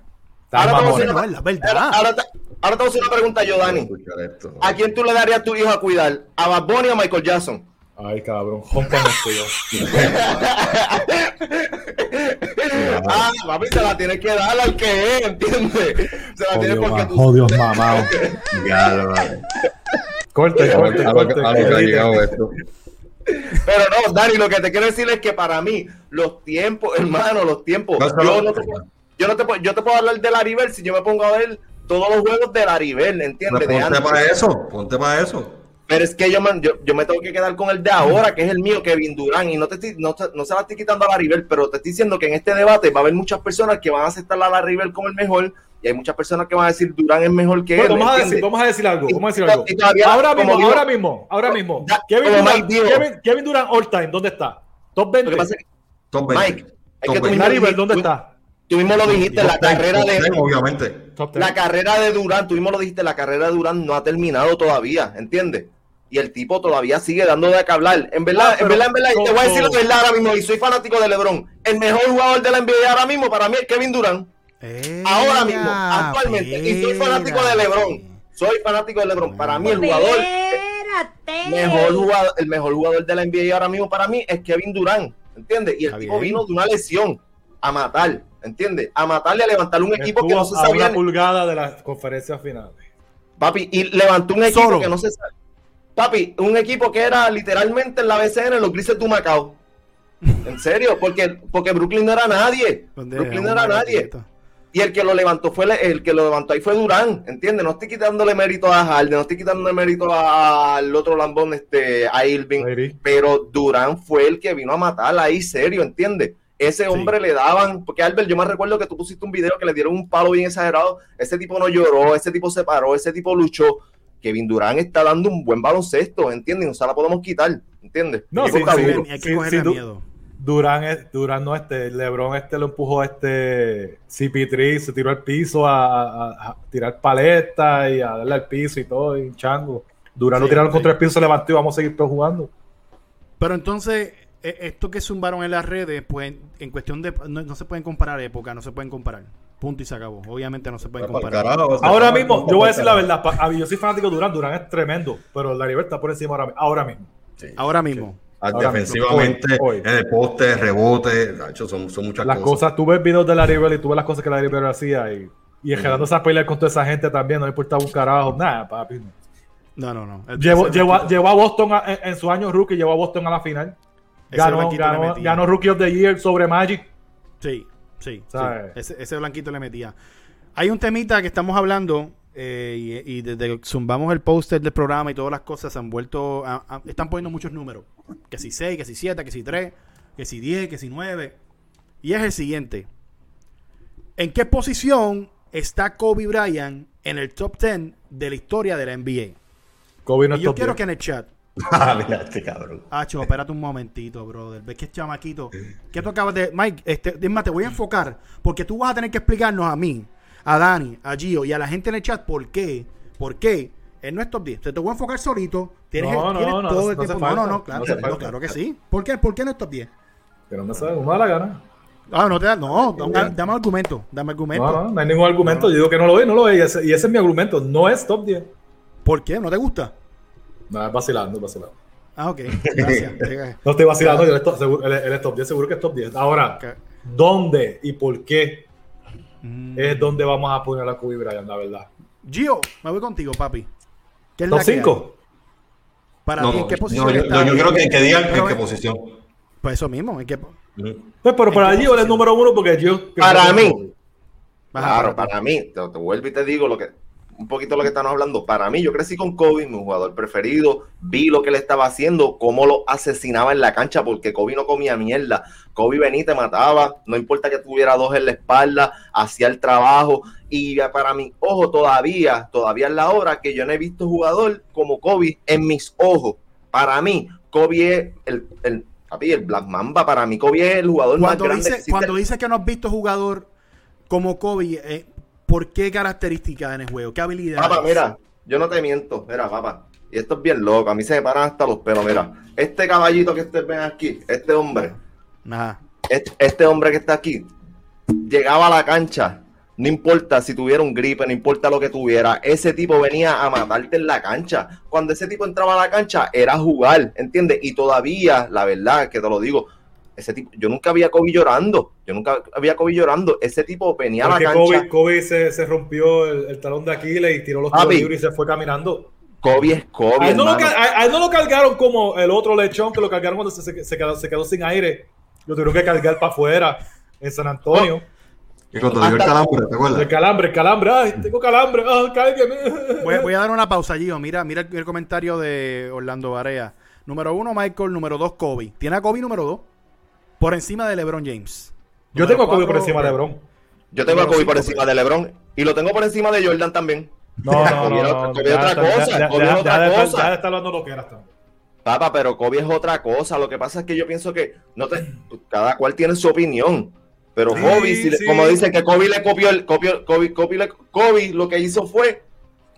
Tan Ahora te voy a mamones. No, ahora- ahora te- ahora te voy a hacer una pregunta yo, Dani. Escuchar esto. ¿A quién tú le darías a tu hijo a cuidar? ¿A Bad Bunny o a Michael Jackson? Ay, cabrón, esto yo. (laughs) Ah, papi, se la tienes que dar al que es, ¿entiendes? Se la tienes porque tú... Jodios mamado. Ya, lo vale. Corte, corte, a lo- corte. a lo que ha edite. llegado esto. Pero no, Dani, lo que te quiero decir es que para mí, los tiempos, hermano, los tiempos. No, Yo no, te, puedo- yo no te puedo, yo te puedo hablar de Laribel si yo me pongo a ver todos los juegos de Laribel, ¿entiendes? Pues ponte para eso, ponte para eso. Pero es que yo me, yo, yo me tengo que quedar con el de ahora, que es el mío, Kevin Durán, y no, te estoy- no, te- no se la estoy quitando a Laribel, pero te estoy diciendo que en este debate va a haber muchas personas que van a aceptar a Laribel como el mejor, y hay muchas personas que van a decir Durán es mejor que Bueno, él. vamos, a decir, vamos a decir algo. Vamos a decir algo. todavía, ahora mismo, digo- ahora mismo, ahora mismo. Ya, Kevin Durant all time, ¿dónde está? Top Lo 20. que pasa es que, Top 20. Mike, es Top que tú 20. mismo Larry Bird, dijiste- ¿dónde tú- está? Tú mismo lo dijiste, la Top 10, carrera top de 10, obviamente. Top 10. la carrera de Durán, tú mismo lo dijiste, la carrera de Durán no ha terminado todavía, ¿entiendes? Y el tipo todavía sigue dando de qué hablar. En verdad, Ah, en verdad, en verdad, y te voy a decir la verdad ahora mismo, y soy fanático de LeBron. El mejor jugador de la NBA ahora mismo para mí es Kevin Durán. Ahora mismo, actualmente. Y soy fanático de LeBron. Soy fanático de LeBron. Para mí el jugador Espérate. mejor jugador, el mejor jugador de la NBA ahora mismo para mí es Kevin Durán, ¿entiendes? Y el Está tipo bien. vino de una lesión a matar, ¿entiendes? A matarle, a levantar un equipo que no se Estuvo a sabía, una pulgada de las conferencias finales. papi, y levantó un equipo Solo. que no se sabe. Papi, un equipo que era literalmente en la BCN, los Grises de Macao. (laughs) En serio, porque, porque Brooklyn no era nadie. Brooklyn no era nadie. Y el que lo levantó fue el, el que lo levantó ahí fue Durán, ¿entiendes? No estoy quitándole mérito a Harden, no estoy quitándole mérito a- al otro lambón, este, a Irving, Lady. pero Durán fue el que vino a matar ahí, serio, ¿entiendes? Ese hombre le daban, porque Albert, yo me recuerdo que tú pusiste un video que le dieron un palo bien exagerado, ese tipo no lloró, ese tipo se paró, ese tipo luchó. Kevin Durán está dando un buen baloncesto, ¿entiendes? No se la podemos quitar, ¿entiendes? No, sí, sí. Hay que Sí, cogerle sí, tú- miedo. Durán, es- Durán no este, LeBron este lo empujó a este CP3, se tiró al piso a, a- a tirar paletas y a darle al piso y todo, y un chango. Durán lo tiraron sí. contra el piso, se levantó y vamos a seguir todos jugando. Pero entonces, e- esto que zumbaron en las redes, pues en cuestión de. No, no se pueden comparar épocas, no se pueden comparar. Punto y se acabó. Obviamente no se pueden comparar. carajo, Ahora mismo, yo voy a decir la verdad. pa- a mí, Yo soy fanático de Durán. Durán es tremendo. Pero Larry Bird está por encima ahora, ahora mismo. Ahora mismo. Ahora Defensivamente, mismo, hoy, hoy. en el poste, rebote, nacho, son, son muchas Las cosas. cosas, tú ves videos de Larry Bird y tú ves las cosas que Larry Bird hacía y, y enredando esas peleas con toda esa gente también, no le importaba un carajo, nada, papi. No, no, no. Llevó, llevó, a- llevó a Boston a- en, en su año rookie, llevó a Boston a la final. Ganó, ganó, ganó Rookie of the Year sobre Magic. Sí, sí. Ese, ese blanquito le metía. Hay un temita que estamos hablando eh, y, y desde que zumbamos el póster del programa y todas las cosas se han vuelto. a- a- están poniendo muchos números. Que si 6, que si 7, que si 3, que si 10, que si 9. Y es el siguiente. ¿En qué posición está Kobe Bryant en el top 10 de la historia de la NBA? Kobe no Y yo top quiero 10. que en el chat (laughs) Ah, mira este cabrón. Acho, espérate un momentito, brother. Ves que es chamaquito. ¿Qué tú acabas de. Mike, este, es más, te voy a enfocar. Porque tú vas a tener que explicarnos a mí, a Dani, a Gio y a la gente en el chat por qué. ¿Por qué? Él no es top 10. Te, te voy a enfocar solito. Tienes, No, el- no, tienes no, todo no el tiempo. no, no, no, claro, no, claro que sí. ¿Por qué? ¿Por qué no es top 10? Que no me sabe, da la gana. Ah, no te da. No, dame, dame argumento. Dame argumento. No, no, no hay ningún argumento. Yo digo que no lo ve, no lo ve. Y ese, y ese es mi argumento. No es top 10. ¿Por qué? ¿No te gusta? No, es vacilando, es vacilando. Ah, ok. Gracias. (laughs) No estoy vacilando, él es, top, seguro, es top 10, seguro que es top 10. Ahora. ¿dónde y por qué Mm. es donde vamos a poner a Kobe Bryant, la verdad? Gio, me voy contigo, papi. ¿Qué es ¿Top la que hay? 5? Para No, ti, ¿en qué posición no, yo, está? no, yo creo que, que digan en qué posición. Pues eso mismo. ¿en qué... Pues, pero para ¿En qué Gio él es posición? número uno porque Gio... Para mí. Claro, para mí, te, te vuelvo y te digo lo que un poquito lo que estamos hablando. Para mí, yo crecí con Kobe, mi jugador preferido. Vi lo que él estaba haciendo, cómo lo asesinaba en la cancha, porque Kobe no comía mierda. Kobe venía y te mataba, no importa que tuviera dos en la espalda, hacía el trabajo. Y para mi ojo, todavía, todavía es la hora que yo no he visto jugador como Kobe en mis ojos. Para mí, Kobe es el, el, el Black Mamba. Para mí, Kobe es el jugador más Cuando grande que dice, cuando dice que no has visto jugador como Kobe, eh, ¿por qué características en el juego? ¿Qué habilidades? Papá, mira, yo no te miento, mira, papá. Y esto es bien loco, a mí se me paran hasta los pelos, mira. Este caballito que ustedes ven aquí, este hombre, Ajá. este, este hombre que está aquí, llegaba a la cancha, no importa si tuviera un gripe, no importa lo que tuviera, ese tipo venía a matarte en la cancha. Cuando ese tipo entraba a la cancha, era jugar, ¿entiendes? Y todavía, la verdad, que te lo digo, ese tipo, yo nunca había Kobe llorando, yo nunca había Kobe llorando, ese tipo venía a la cancha. Kobe, Kobe se, se rompió el, el talón de Aquiles y tiró los tiros libres y se fue caminando. Kobe es Kobe, A él, no lo, hermano. ca- a- a él no lo cargaron como el otro lechón que lo cargaron cuando se, se- se quedó, se quedó sin aire. Lo tuvieron que cargar para afuera en San Antonio. Y cuando le dio el calambre, ¿te El acuerdas? calambre, el calambre. Ay, tengo calambre. Ah, voy a dar una pausa, Gio. Mira, mira el, el comentario de Orlando Barea. Número uno, Michael. Número dos, Kobe. Tiene a Kobe número dos. Por encima de LeBron James. Yo tengo a Kobe por encima de LeBron. Yo tengo a Kobe por encima de LeBron y lo tengo por encima de Jordan también. No, no, no. Kobe otra está- cosa, Kobe otra cosa. ya estar hablando lo que era. Papá, pero Kobe es otra cosa. Lo que pasa es que yo pienso que no te, cada cual tiene su opinión. Pero Sí, Kobe, si como dicen que Kobe le copió el copió, Kobe, Kobe, le- Kobe lo que hizo fue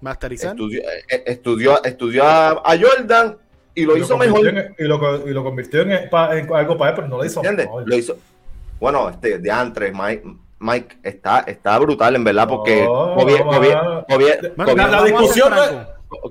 Masterizar. estudió, eh, estudió, estudió a, a Jordan y lo Y hizo mejor. en- y, lo, y lo convirtió en, pa- en algo para él, pero no lo hizo. ¿Entiendes? mejor. Lo hizo. Bueno, este de antes, Mike, Mike está, está brutal en verdad porque Kobe- la- discusión no es-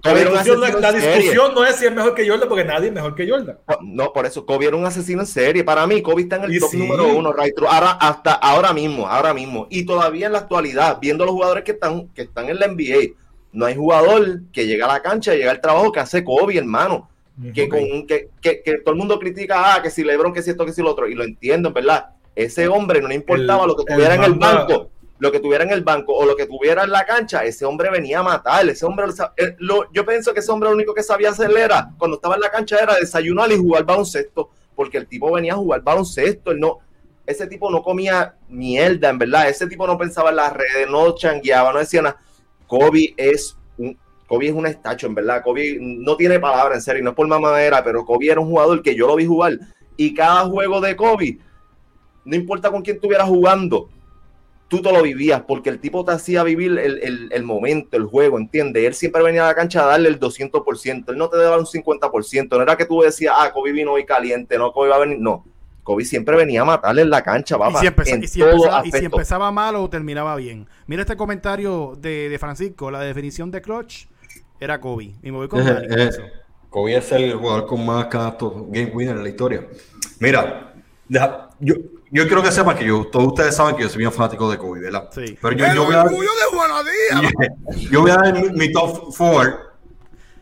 La discusión, no es, asesino la en serie. discusión no es si es mejor que Jordan, porque nadie es mejor que Jordan. No, por eso Kobe era un asesino en serie. Para mí, Kobe está en el Y top sí. número uno, right through. Ahora, hasta ahora mismo, ahora mismo. Y todavía en la actualidad, viendo los jugadores que están, que están en la NBA, no hay jugador que llega a la cancha y llega al trabajo que hace Kobe, hermano. Que, con, que, que, que todo el mundo critica, ah, que si Lebron, que si esto, que si lo otro. Y lo entiendo, en verdad. Ese hombre no le importaba El- lo que tuviera en el banco. Lo que tuviera en el banco o lo que tuviera en la cancha, ese hombre venía a matar. Ese hombre, eh, lo- yo pienso que ese hombre lo único que sabía hacer era, cuando estaba en la cancha, era desayunar y jugar baloncesto, porque el tipo venía a jugar baloncesto. Él no, ese tipo no comía mierda, en verdad. Ese tipo no pensaba en las redes, no changueaba, no decía nada. Kobe es un, Kobe es un estacho, en verdad. Kobe no tiene palabra, en serio, no es por mamadera, pero Kobe era un jugador que yo lo vi jugar. Y cada juego de Kobe, no importa con quién estuviera jugando, tú te lo vivías, porque el tipo te hacía vivir el, el- el momento, el juego, ¿entiendes? Él siempre venía a la cancha a darle el 200%, él no te daba un 50%, no era que tú decías, ah, Kobe vino hoy caliente, no, Kobe va a venir, no. Kobe siempre venía a matarle en la cancha, Y papá. si, y si empezaba, y si empezaba mal o terminaba bien. Mira este comentario de, de Francisco. La definición de clutch era Kobe. Y me voy con Eh, Dani eh. Kobe es el jugador con más canastos game winner en la historia. Mira, deja- yo, yo quiero que sepan que yo, todos ustedes saben que yo soy bien fanático de Kobe, ¿verdad? Sí. Pero yo, yo voy a, (laughs) yo voy a dar mi, mi top four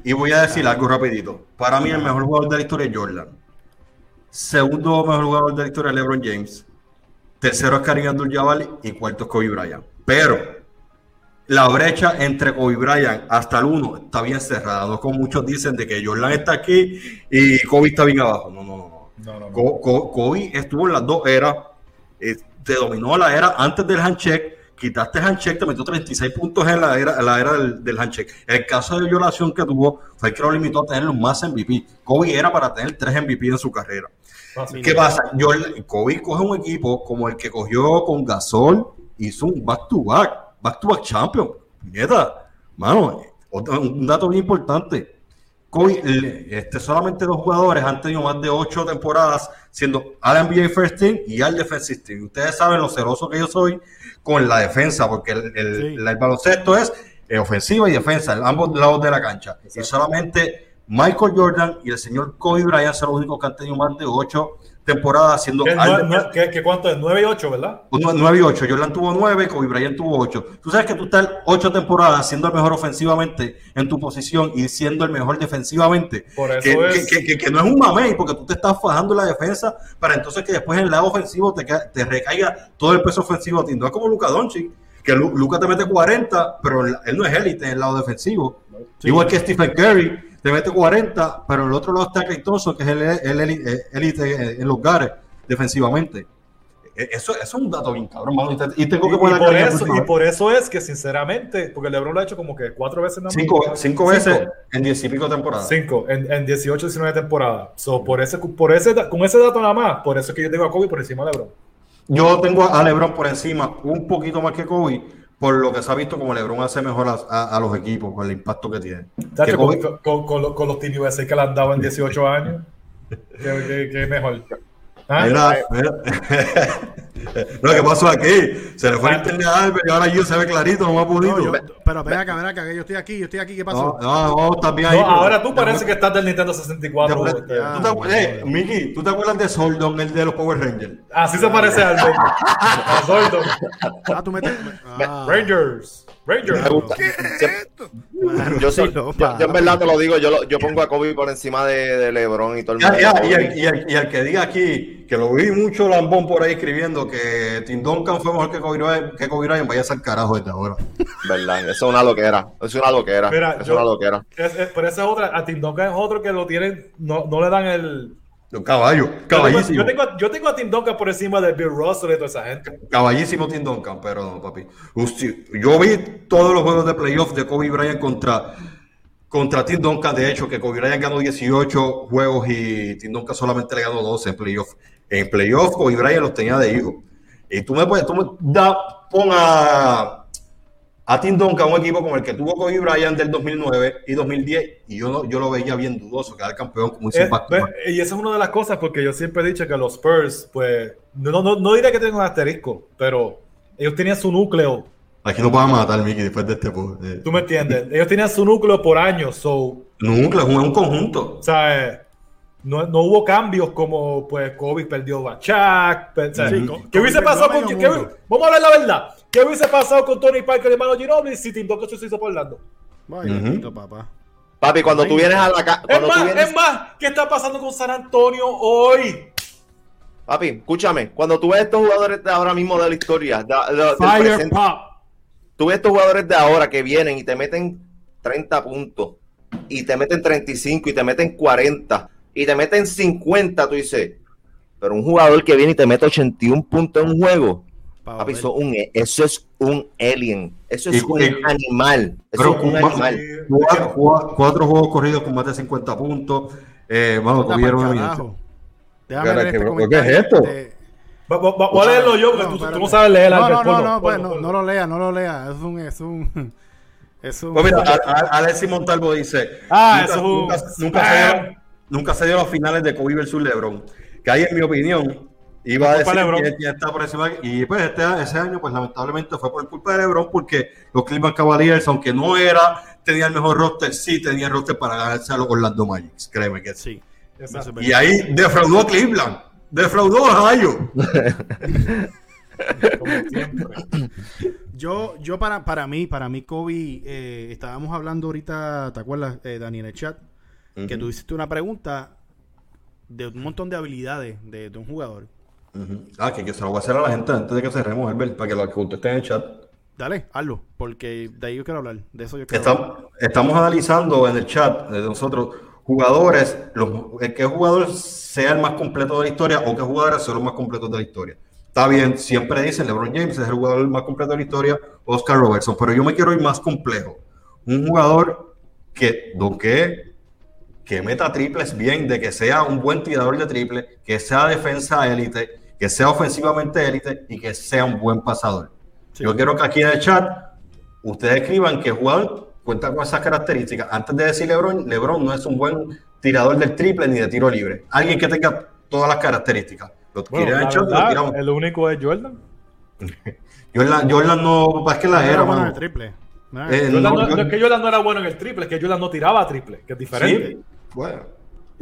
y voy a decir algo rapidito. Para mí el mejor jugador de la historia es Jordan. Segundo mejor jugador de la historia es LeBron James. Tercero es Karim Abdul-Jabbar y cuarto es Kobe Bryant. Pero la brecha entre Kobe Bryant hasta el 1 está bien cerrada. No como muchos dicen de que Jordan está aquí y Kobe está bien abajo. No, no, no. no. Kobe estuvo en las dos eras. eh, te dominó la era antes del handshake. Quitaste el handshake, te metió 36 puntos en la era, en la era del, del handshake. El caso de violación que tuvo fue el que lo limitó a tener los más MVP. Kobe era para tener tres MVP en su carrera. Fácil. ¿Qué pasa? Yo, Kobe coge un equipo como el que cogió con Gasol, hizo un back-to-back, back-to-back champion. Nieta, mano, otro- un dato bien importante. Kobe, este, solamente dos jugadores han tenido más de ocho temporadas siendo al NBA First Team y al Defensive Team. Ustedes saben lo celoso que yo soy con la defensa, porque el, el- Sí. el baloncesto es eh, ofensiva y defensa, en ambos lados de la cancha. Y solamente Michael Jordan y el señor Kobe Bryant son los únicos que han tenido más de ocho temporadas siendo ¿Qué, cuánto es? 9 y 8, ¿verdad? 9 y 8. Jordan tuvo 9, Kobe Bryant tuvo 8. Tú sabes que tú estás 8 temporadas siendo el mejor ofensivamente en tu posición y siendo el mejor defensivamente. Por eso que, es- que, que- que no es un mamey, porque tú te estás fajando la defensa para entonces que después en el lado ofensivo te, te recaiga todo el peso ofensivo a ti. No es como Luca Doncic, que Lu- Luca te mete 40, pero él él no es élite en el lado defensivo. Igual que Stephen Curry, te mete 40, pero el otro lado está Klay Thompson, que es el, élite en los gares defensivamente. E- Eso, eso es un dato bien cabrón, mano. Y te- Y tengo Y, que y poner por cariño eso, por y por eso es que, sinceramente, porque LeBron lo ha hecho como que cuatro veces nada cinco, cinco veces en diez y pico temporadas. Cinco, en, en 18, 19 temporadas. So, por ese, por ese, con ese dato nada más, por eso es que yo tengo a Kobe por encima de LeBron. Yo tengo a LeBron por encima, un poquito más que Kobe, por lo que se ha visto como LeBron hace mejor a, a- a los equipos, con el impacto que tiene. Que con, con- con los- con los que le han dado en 18 años. ¿Qué, qué- qué mejor? ¿Ah? Mira, mira. no, ¿qué pasó aquí? Se le fue el internet a Albert y ahora yo se ve clarito, no más bonito. No, yo- pero ven acá, ven acá, que yo estoy aquí, yo estoy aquí, ¿qué pasó? No, no, bien ahí. No, pero- ahora tú parece que estás del Nintendo 64. ¿Tú este. te, acu- eh, Miki, ¿tú te acuerdas de Soldon, el de los Power Rangers? Así se parece al (laughs) a Zordon. Ah, tú metes. Ah, Rangers. Rangers. Me. ¿Qué es esto? Mano, Yo sí, no, yo, yo en verdad te lo digo, yo, lo- yo pongo a Kobe por encima de, de LeBron y todo el mundo. ya, y, el, y, el, y el que diga aquí, que lo vi mucho lambón por ahí escribiendo que Tim Duncan fue mejor que Kobe Bryant, que Kobe Bryant, vaya a ser carajo desde ahora. ¿Verdad? Eso es una loquera. Eso es una loquera. Mira, es yo- una loquera. Es- es- pero esa es otra. A Tim Duncan es otro que lo tienen. No, no le dan el. Caballo, Yo tengo, caballísimo. yo, tengo, yo tengo a Tim Duncan por encima de Bill Russell y toda esa gente. Caballísimo Tim Duncan, pero no, papi. Yo vi todos los juegos de playoff de Kobe Bryant contra, contra Tim Duncan. De hecho, que Kobe Bryant ganó 18 juegos y Tim Duncan solamente le ganó 12 en playoff. En playoff, Kobe Bryant los tenía de hijo. Y tú me puedes, tú me da, pon a Tim Duncan, un equipo como el que tuvo Kobe Bryant del 2009 y 2010, y yo, no, yo lo veía bien dudoso, quedar campeón como hizo Eh, back to ve- back. y esa es una de las cosas porque yo siempre he dicho que los Spurs, pues, no, no, no diré que tengan un asterisco, pero ellos tenían su núcleo, Aquí no puedo matar, Mickey, después de este. eh, tú me entiendes, ellos tenían su núcleo por años, so, Nunca, es un, un conjunto. o sea, eh, no, no hubo cambios como, pues, Kobe perdió a sea, Sí, ¿qué hubiese pasado con, vamos a hablar la verdad, ¿qué hubiese pasado con Tony Parker y Mano Ginobili si Tim Duncan se hizo por Orlando? Papá. Papi, cuando tú vienes a la casa. Es más, vienes. es más, ¿qué está pasando con San Antonio hoy? Papi, escúchame. Cuando tú ves estos jugadores de ahora mismo de la historia, de- de- del Fire presente, Pop. tú ves estos jugadores de ahora que vienen y te meten 30 puntos, y te meten 35, y te meten 40, y te meten 50, tú dices, pero un jugador que viene y te mete 81 puntos en un juego, Papi, eso, es un- eso es un alien, eso es Y- un animal, eso Pero es un animal. cuatro, cuatro- cuatro juegos corridos con más de 50 puntos. Eh, vamos, ¿qué- este ¿qué es esto? de- Va- va- va- Voy a leerlo yo, porque tú, no sabes leer, No, Albert. no, no, no, no, no lo lea, no lo lea. Es un, es un, (laughs) es un. Pues mira, a- a- Alexis Montalvo dice: Ah, nunca, eso es un nunca, nunca spam. se dio, nunca se dio las finales de Kobe versus LeBron. Que ahí, en mi opinión, Iba a decir de que quién está por encima. Y pues este, ese año, pues lamentablemente fue por culpa de LeBron, porque los Cleveland Cavaliers, aunque no era, tenía el mejor roster, sí tenía el roster para ganarse a los Orlando Magic. Créeme que sí. Exacto. Y ahí defraudó a Cleveland, defraudó a Ohio. Como siempre. Yo, yo para, para mí, para mí, Kobe, eh, estábamos hablando ahorita, ¿te acuerdas, eh, Dani, en el chat? Que tú hiciste una pregunta de un montón de habilidades de, de un jugador. Ah, que, que se lo voy a hacer a la gente antes de que cerremos, Herbert, para que lo contesten en el chat. Dale, hazlo, porque de ahí yo quiero hablar. De eso yo quiero hablar. Estamos, estamos analizando en el chat de nosotros jugadores, los, el que jugador sea el más completo de la historia o qué jugadores son los más completos de la historia. Está bien, siempre dicen LeBron James es el jugador más completo de la historia, Oscar Robertson, pero yo me quiero ir más complejo. Un jugador que doque, que meta triples bien, de que sea un buen tirador de triple, que sea defensa élite, que sea ofensivamente élite y que sea un buen pasador. Sí. Yo quiero que aquí en el chat ustedes escriban que el jugador cuenta con esas características. Antes de decir LeBron, LeBron no es un buen tirador del triple ni de tiro libre. Alguien que tenga todas las características. Lo Bueno, la el chat, lo verdad, tiramos. el único es Jordan. (laughs) Jordan, Jordan no, es que la No era, era bueno el triple. No, Eh, Jordan no, no, yo- no es que Jordan no era bueno en el triple, es que Jordan no tiraba triple, que es diferente. Sí, bueno.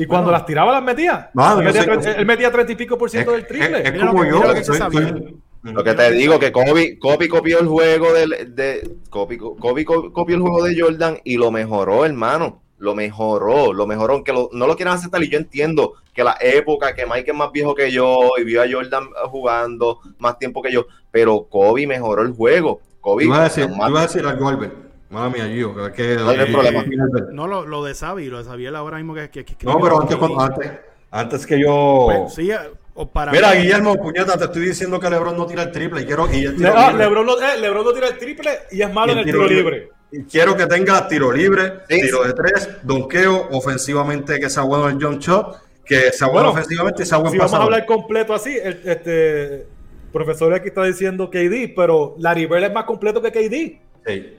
Y cuando las tiraba, las metía. No, él, yo metía sé- él metía 30 y pico por ciento del triple. Es, es Mira lo como que- yo. lo que soy- soy- Lo que te digo, que Kobe, Kobe copió el juego del, de, Kobe, Kobe co- copió el juego de Jordan y lo mejoró, hermano. Lo mejoró, lo mejoró, aunque lo- no lo quieran aceptar. Y yo entiendo que la época, que Mike es más viejo que yo y vio a Jordan jugando más tiempo que yo, pero Kobe mejoró el juego. Kobe, Iba a decir, a decir algo, Albert. Mala mía, Gio. que- que- No hay problema. no lo, lo de Sabi, lo de Sabi ahora mismo que, que, que- No, pero antes, cuando- antes, antes que yo. Pues, sí, o para Mira, mí- Guillermo, puñeta, te estoy diciendo que LeBron no tira el triple. Y quiero, y tira ah. Lebron, no, eh, Lebron no tira el triple y es malo Y en el tiro libre. Y quiero que tenga tiro libre, Sí, tiro sí. de tres, donqueo, ofensivamente que sea bueno el jump shot, que sea bueno, Bueno, ofensivamente y sea buen Si vamos a hablar completo así, el, este profesor aquí está diciendo KD, pero Larry Bird es más completo que KD. Sí.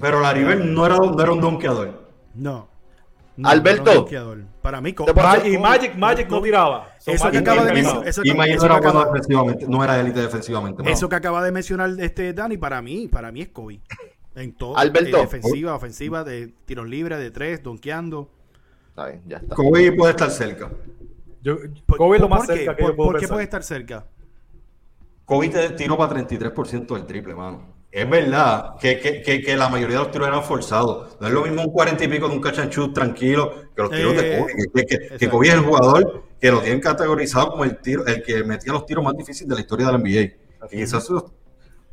Pero la River no era, no era un donkeador. No. No, Alberto. era un. Para mí, y Magic, Magic no tiraba. So, Eso que acaba de mencionar- eso y que- Magic eso no era acaba- defensivamente, no era élite defensivamente. Eso que acaba de mencionar este Dani, para mí, para mí es Kobe. En todo. Alberto. eh, defensiva, ofensiva, de tiros libres, de tres, donkeando. Está bien, ya está. Kobe puede estar cerca. Yo, ¿Por- Kobe es lo más qué? cerca que ¿Por, yo puedo por qué pensar. puede estar cerca? Kobe te tiró para 33% del triple, mano. Es verdad que, que, que, que la mayoría de los tiros eran forzados. No es lo mismo un 40 y pico de un shoot tranquilo que los tiros Eh, de Kobe. Que, que, que-. Kobe es el jugador que lo tienen categorizado como el tiro, el que metía los tiros más difíciles de la historia de la NBA. Y quizás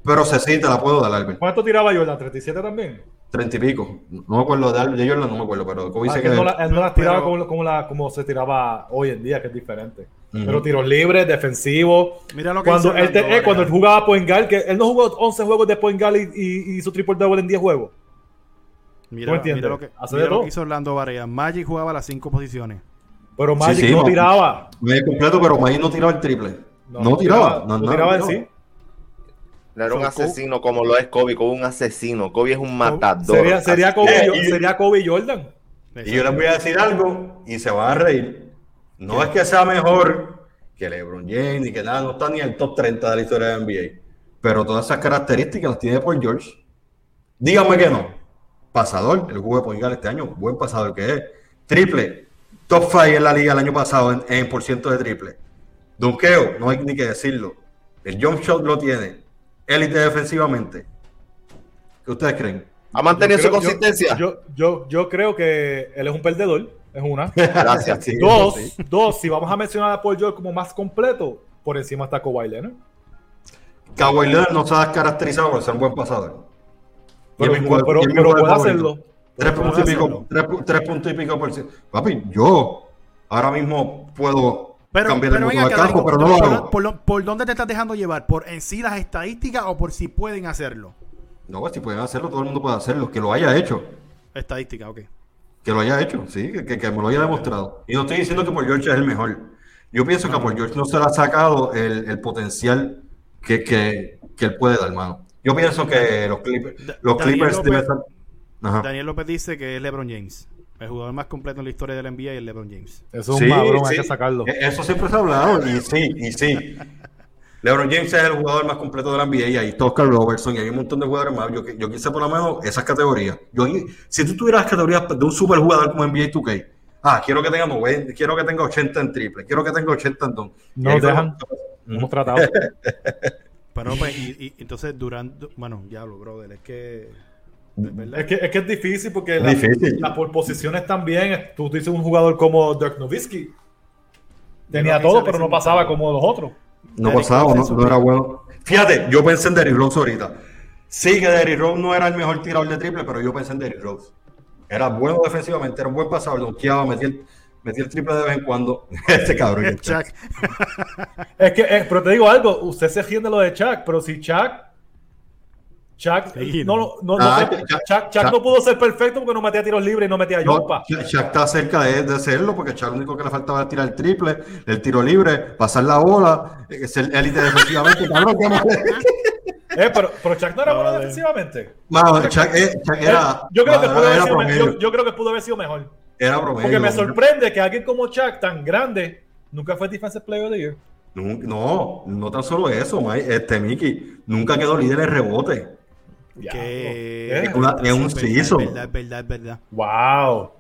pero se sí, te la puedo dar, Albert. ¿Cuánto tiraba Jordan? ¿37 también? 30 y pico. No me acuerdo de, de Jordan, no me acuerdo, pero Kobe Ah, se no, la- él no las tiraba Pero- como, como, la, como se tiraba hoy en día, que es diferente. Pero tiros libres, defensivos. Mira lo que Cuando él, te- Orlando eh, cuando él jugaba point guard, que él no jugó 11 juegos de point guard y, y, y hizo triple double en 10 juegos. Mira, lo que, Hace mira de lo todo. que hizo Orlando Vargas. Magic jugaba las cinco posiciones. Pero Magic sí, no no. tiraba. Medio completo, pero Magic no tiraba el triple. No, tiraba. No, no no, tiraba en no. sí. Era un asesino como lo es Kobe, Kobe un asesino. Kobe es un matador. Sería, Kobe, sería Kobe y Jordan. Y yo les voy a decir algo y se van a reír. No es que sea mejor que LeBron James ni que nada, no está ni en el top 30 de la historia de la NBA. Pero todas esas características las tiene Paul George. Díganme que no. Pasador, el juego de point guard este año, buen pasador que es. Triple, top 5 en la liga el año pasado en, en por ciento de triple. Dunqueo, no hay ni que decirlo. El jump shot lo tiene. Élite defensivamente. ¿Qué ustedes creen? ¿Ha mantenido Yo su yo- consistencia? Yo, yo, yo creo que él es un perdedor. Es una. (laughs) Gracias. Sí, Dos, sí. dos, si vamos a mencionar a Paul George como más completo, por encima está Kawhi Leonard. Kawhi Leonard no se ha caracterizado por ser un buen pasador. Pero, pero- mi pero jugador puede hacerlo. Tres Pero puntos y pico, tres, pu- tres puntos y pico por ciento. Papi, yo ahora mismo puedo Pero, cambiar pero el venga mundo del campo, pero no lo por, hago. por lo- por dónde te estás dejando llevar? ¿Por en sí las estadísticas o por si pueden hacerlo? No, pues, si pueden hacerlo, todo el mundo puede hacerlo. Que lo haya hecho. Estadística, ok. Que lo haya hecho, sí, que, que- que me lo haya demostrado. Y no estoy diciendo que Paul George es el mejor. Yo pienso que a Paul George no se le ha sacado el, el potencial que, que, que él puede dar, hermano. Yo pienso que los Clippers, los Daniel Clippers López- deben estar- Ajá. Daniel López dice que es LeBron James. El jugador más completo en la historia del NBA es LeBron James. Eso es Sí, un sí. hay que sacarlo. E- Eso siempre se ha hablado, y sí, y sí. LeBron James es el jugador más completo de la NBA, y ahí está Oscar Robertson, y hay un montón de jugadores más. Yo, yo quise por lo menos esas categorías. Yo, si tú tuvieras categorías de un superjugador como NBA 2K, ah, quiero que tenga 90, quiero que tenga 80 en triple, quiero que tenga 80 en don. No nos dejan. Hemos tratado. (laughs) Pero pues, y, y entonces durante, bueno, diablo, brother, es que es que, es que es difícil porque Es la- difícil. las por posiciones también. Tú dices un jugador como Dirk Nowitzki. Tenía no todo, pero no pasaba como los otros. No Derrick pasaba, no, no era bueno. Fíjate, yo pensé en Derrick Rose ahorita. Sí que Derrick Rose no era el mejor tirador de triple, pero yo pensé en Derrick Rose. Era bueno defensivamente, era un buen pasador, donkeaba, metía el, metía el triple de vez en cuando. (laughs) Este cabrón. (laughs) Chuck, (laughs) Es que, eh, pero te digo algo, usted se ríe de lo de Chuck, pero si Chuck. Chuck, Sí, no, no. no, no, Ah, fue- Chuck- Chuck, Chuck Chuck- no pudo ser perfecto porque no metía tiros libres y no metía No, yompa. Shaq Shaq está cerca de, de serlo porque Shaq lo único que le faltaba era tirar el triple, el tiro libre, pasar la bola, eh, ser élite defensivamente. (laughs) Cabrón, qué mal. Eh, pero, pero Chuck no era bueno Vale. defensivamente. Mano, Shaq, eh, Shaq era, yo, creo que mano, pudo haber era sido me- promedio, yo, yo creo que pudo haber sido mejor. era promedio. Porque me sorprende que alguien como Chuck, tan grande, nunca fue Defensive Player of the Year. Nun- No, no tan solo eso, Mike, este Mickey, nunca quedó líder en rebote. Que ¿Eh? Una- es un es verdad, verdad, es verdad, es verdad. Wow.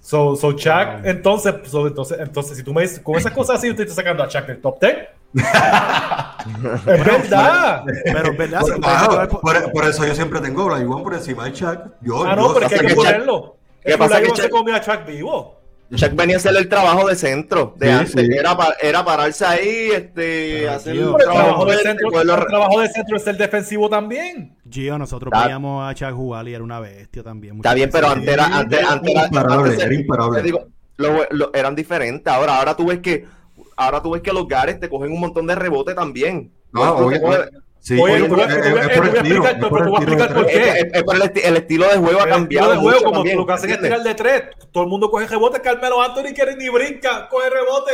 So, so Chuck, entonces, so, entonces, entonces, si tú me dices, con esas cosas así, usted está sacando a Chuck del top 10. (laughs) es verdad. Pero es verdad, Por, llevar por- por- por- eso yo siempre tengo Iván por encima de Shaq. Yo, Ah, no, yo- pero es que hay pasa que Chuck- ponerlo. ¿Qué pasa que no se Chuck- comió a Chuck vivo. Chuck venía a hacer el trabajo de centro de Sí, antes. sí. Era, pa- era pararse ahí, este, hacer un el trabajo, de centro, el trabajo de centro es ser defensivo también. Gio, nosotros veíamos a Chuck jugar y era una bestia también. Está bien, pero antes era, antes, antes era, Imparable, antes- era imparable. te digo, lo- lo- eran diferentes. Ahora, ahora tú ves que, ahora tú ves que los Gares te cogen un montón de rebote también. No, coge- sí, Oye, tú- el el el, el estilo de juego ha El cambiado. estilo de juego, mucho como también, lo que hacen es tirar de tres. Todo el mundo coge rebote. Carmelo Anthony quiere ni brinca, coge rebote.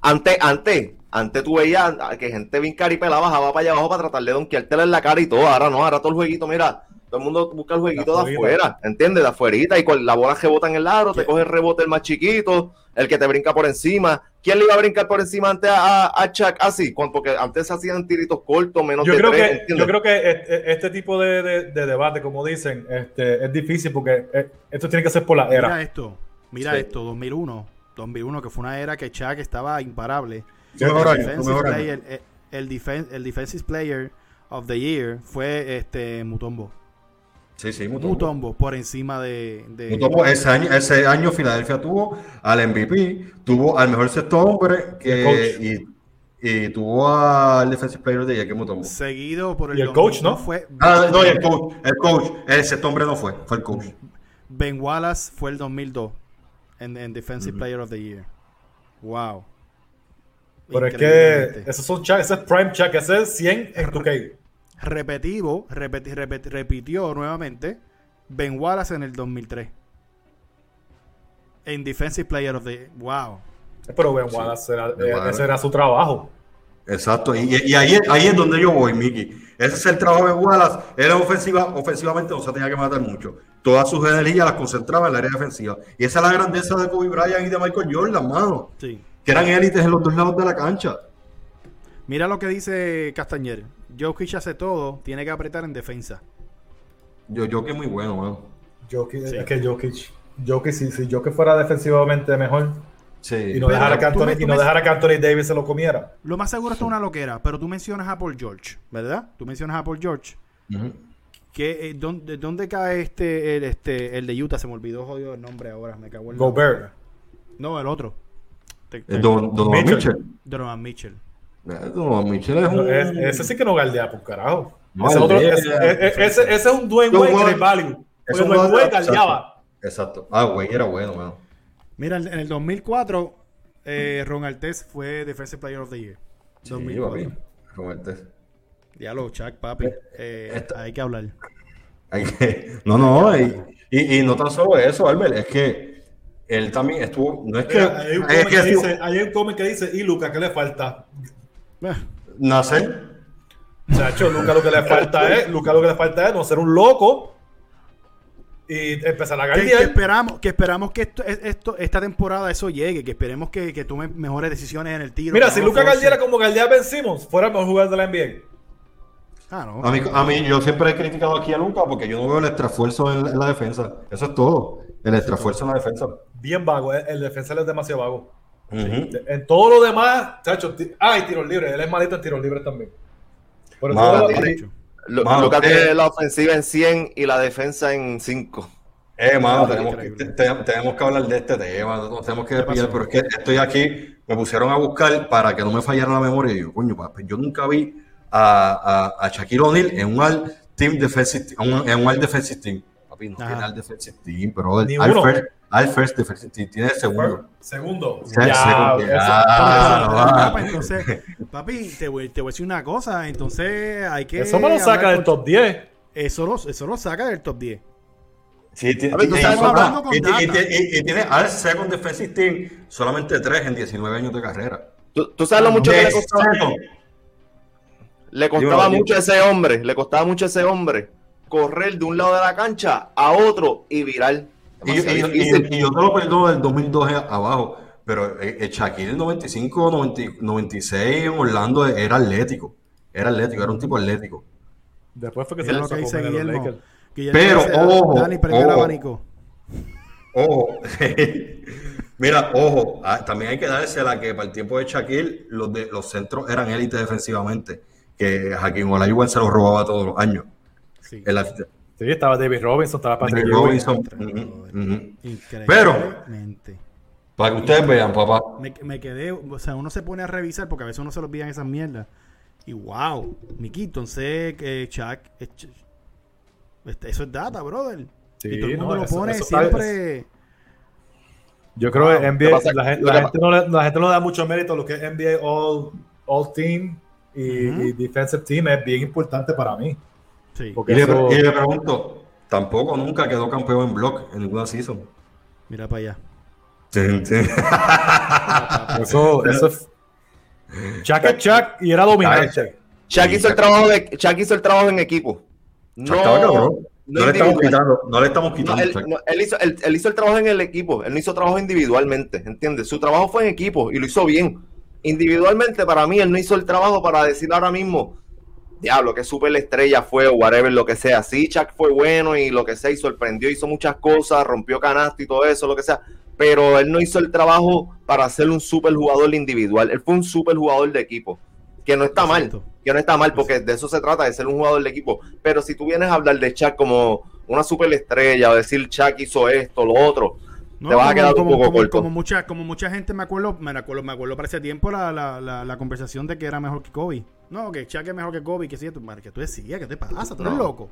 Antes, antes, antes tú veías que gente bien caripela bajaba para allá abajo para tratar de donkeártela en la cara y todo. Ahora no, ahora todo el jueguito, mira, todo el mundo busca el jueguito de afuera, ¿entiendes? De afuerita y con la bola rebota en el aro, te coge el rebote el más chiquito, el que te brinca por encima. ¿Quién le iba a brincar por encima antes a, a, a Chuck así? Cuando- Porque antes se hacían tiritos cortos, menos Yo de creo, tres, que, ¿entiendes? yo creo que este, este tipo de, de- de debate, como dicen, este, es difícil porque eh, esto tiene que ser por la Mira era. esto, mira Sí. esto, 2001. 2001, que fue una era que Chuck estaba imparable. El, año, defensive player, eh, el, defen- el Defensive Player of the Year fue este Mutombo. Sí, sí, Mutombo. Mutombo por encima de. de- Mutombo, ese año, ese año Filadelfia tuvo al MVP, tuvo al mejor sexto hombre que, y, y tuvo al Defensive Player de que Mutombo. seguido por el. Y el coach, 2002 ¿no? Fue Ah, no, y el coach, el coach, el sexto hombre no fue, fue el coach. Ben Wallace fue el 2002 en, en Defensive Player of the Year. Wow. Pero es que esos son ese es Prime Chuck, ese es 100 en tu K. repetivo, repeti- repeti- repitió nuevamente Ben Wallace en el 2003. En Defensive Player of the Wow. Pero Ben Wallace, era- Ben eh, Wallace. ese era su trabajo. Exacto, y, y ahí, es- ahí es donde yo voy, Mickey. Ese es el trabajo de Wallace. En ofensiva, ofensivamente no se tenía que matar mucho. Todas sus energías las concentraba en el área defensiva. Y esa es la grandeza de Kobe Bryant y de Michael Jordan, mano. Sí. Que eran élites en los dos lados de la cancha. Mira lo que dice Castañer. Jokic hace todo, tiene que apretar en defensa. Yo, yo que es muy bueno, mano. Jokic, Sí. Es que Jokic, Jokic si, si Jokic fuera defensivamente mejor Sí. y no, dejara que Anthony, me- y no me- dejara que Anthony Davis se lo comiera. Lo más seguro esto es una loquera, pero tú mencionas a Paul George, ¿verdad? Tú mencionas a Paul George. Que, eh, ¿dónde, dónde cae este el, este, el de Utah? Se me olvidó jodido el nombre ahora, me cago en Gobert. No, el otro. Te- te- Eh, Don- Donovan Mitchell. Mitchell. Donovan Mitchell. Eh, es un... es- ese sí que no galdea por carajo. No, ese, otro- galdea. ese- ese- ese es un Dwayne Wade Wade. de value. Es Porque un Dwayne Wade galdeaba. Exacto. Ah, güey, era bueno, mano. Mira, en el 2004, eh, Ron Artest fue Defensive Player of the Year. Sí, 2004. papi. Roberto. Diablo, Chuck, papi. Eh, Esta- hay que hablar. Hay que- (laughs) No, no, y, y, y no tan solo eso, Albert, es que él también estuvo, no es que, Mira, hay un es que que estuvo- dice, hay un comment que dice, ¿y Luca qué le falta? Eh, nacer, Chacho, Luca lo que le falta (laughs) es, Luca lo que le falta es no ser un loco. y empezar a Que, que esperamos, que esperamos que esto, esto, esta temporada eso llegue, que esperemos que, que tome mejores decisiones en el tiro. Mira, si no Luca. Gardiera como Gardiera Ben Simmons, fuera el mejor jugador de la NBA. Ah, no. A mí, a mí, yo siempre he criticado aquí a Luca porque yo no veo el extrafuerzo en, en la defensa. Eso es todo. El extrafuerzo en la defensa. Bien vago, eh, el defensa es demasiado vago. En todo lo demás, chacho, ah, y tiros libres, él es malito en tiros libres también. Por Mano, Mucho. Lu- Mano, Lucas eh. tiene la ofensiva en 100 y la defensa en 5. Eh, mano, tenemos, que, tenemos que hablar de este tema, nos tenemos que pero es que estoy aquí, me pusieron a buscar para que no me fallara la memoria. Y yo, coño, papi, yo nunca vi a, a, a Shaquille O'Neal en un All Team Defensive en un, en un All Defensive Team. Papi, no tiene All Defensive Team, pero uno. First, tiene el segundo. Segundo. Entonces, papi, te voy, te voy a decir una cosa. Entonces, hay que. eso me lo saca del top 10. Eso lo, eso lo saca del top 10. Sí, tiene, y, tiene- al second defensive team solamente tres en 19 años de carrera. ¿Tú, tú sabes lo mucho que le costaba, le costaba mucho a ese hombre, le costaba mucho a ese hombre correr de un lado de la cancha a otro y virar. Y, y- Demasiado y- difícil. y yo te lo perdono del 2002 abajo, pero eh, eh, Shaquille el 95, 90 96 en Orlando era atlético. Era atlético, era un tipo atlético. Después fue que se lo que dice los Guillermo. Pero, dice, ojo, Dani, ojo. abanico. Ojo, (laughs) mira, ojo, ah, también hay que darse la que para el tiempo de Shaquille los, de, los centros eran élite defensivamente, que Hakim Olajuwon se los robaba todos los años. Sí. Sí, estaba David Robinson, estaba Patrick. Robinson. Ujú. Increíblemente. Para que ustedes vean, papá. Me, me quedé, o sea, uno se pone a revisar porque a veces uno se lo olvidan esas mierdas. Y wow, Miki, entonces que Chuck, es Ch- este, eso es data, brother. Sí, y todo el mundo no, lo eso- pone eso siempre. Yo creo Wow. que NBA, pasa- la, gente, lo la que gente no le, la gente no le da mucho mérito a lo que es NBA All, All Team y, y Defensive Team es bien importante para mí. Sí, Porque Y le, eso- y le pregunto, tampoco nunca quedó campeón en block en ninguna season. mira para allá. Sí, sí. (laughs) Eso, eso es. Chuck es Chuck y era dominante. Shaq hizo el trabajo de Shaq hizo el trabajo en equipo. No, cabrón. no No, le estamos quitando, no le estamos No, quitando. él, no, él hizo, él- él hizo el trabajo en el equipo, él no hizo trabajo individualmente, ¿entiendes? Su trabajo fue en equipo y lo hizo bien. Individualmente, para mí, él no hizo el trabajo para decir ahora mismo, diablo, que super estrella fue o whatever, lo que sea. Sí, Chuck fue bueno y lo que sea, y sorprendió, hizo muchas cosas, rompió canasta y todo eso, lo que sea. Pero él no hizo el trabajo para ser un super jugador individual. Él fue un super jugador de equipo, que no está mal que no está mal, porque de eso se trata, de ser un jugador de equipo. Pero si tú vienes a hablar de Chuck como una superestrella, o decir Chuck hizo esto, lo otro, No, te vas a como- quedar un como, poco como- corto. como mucha, como mucha gente me acuerdo, me acuerdo, me acuerdo para ese tiempo la, la, la, la conversación de que era mejor que Kobe. No, que Chuck es mejor que Kobe, que sí, tú, madre, que tú decías, ¿qué te pasa? Tú eres No. loco.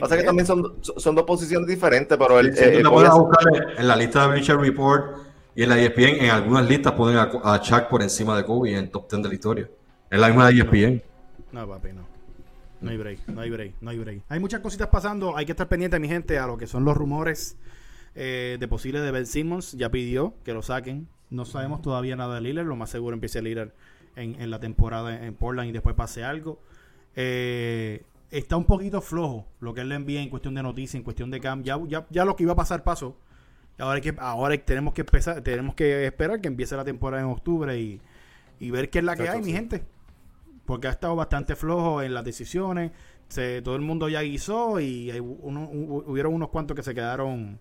Pasa que también son, son dos posiciones diferentes, pero el, Si tú eh, a hace- buscar en la lista de Bleacher Report y en la ESPN, en algunas listas ponen a, a Chuck por encima de Kobe en el top 10 de la historia. Es la misma de ESPN. No, papi, no. No hay break, no hay break, no hay break. Hay muchas cositas pasando, hay que estar pendiente, mi gente, a lo que son los rumores eh, de posibles de Ben Simmons. Ya pidió que lo saquen. No sabemos todavía nada de Lillard, lo más seguro empiece Lillard en, en la temporada en Portland y después pase algo. Eh, está un poquito flojo lo que él le envía en cuestión de noticias, en cuestión de cam. Ya, ya, ya lo que iba a pasar pasó. Ahora, hay que, ahora tenemos que empezar, tenemos que esperar que empiece la temporada en octubre y, y ver qué es la que hay, mi gente porque ha estado bastante flojo en las decisiones. Se, todo el mundo ya guisó y hay uno- hu- hubieron unos cuantos que se quedaron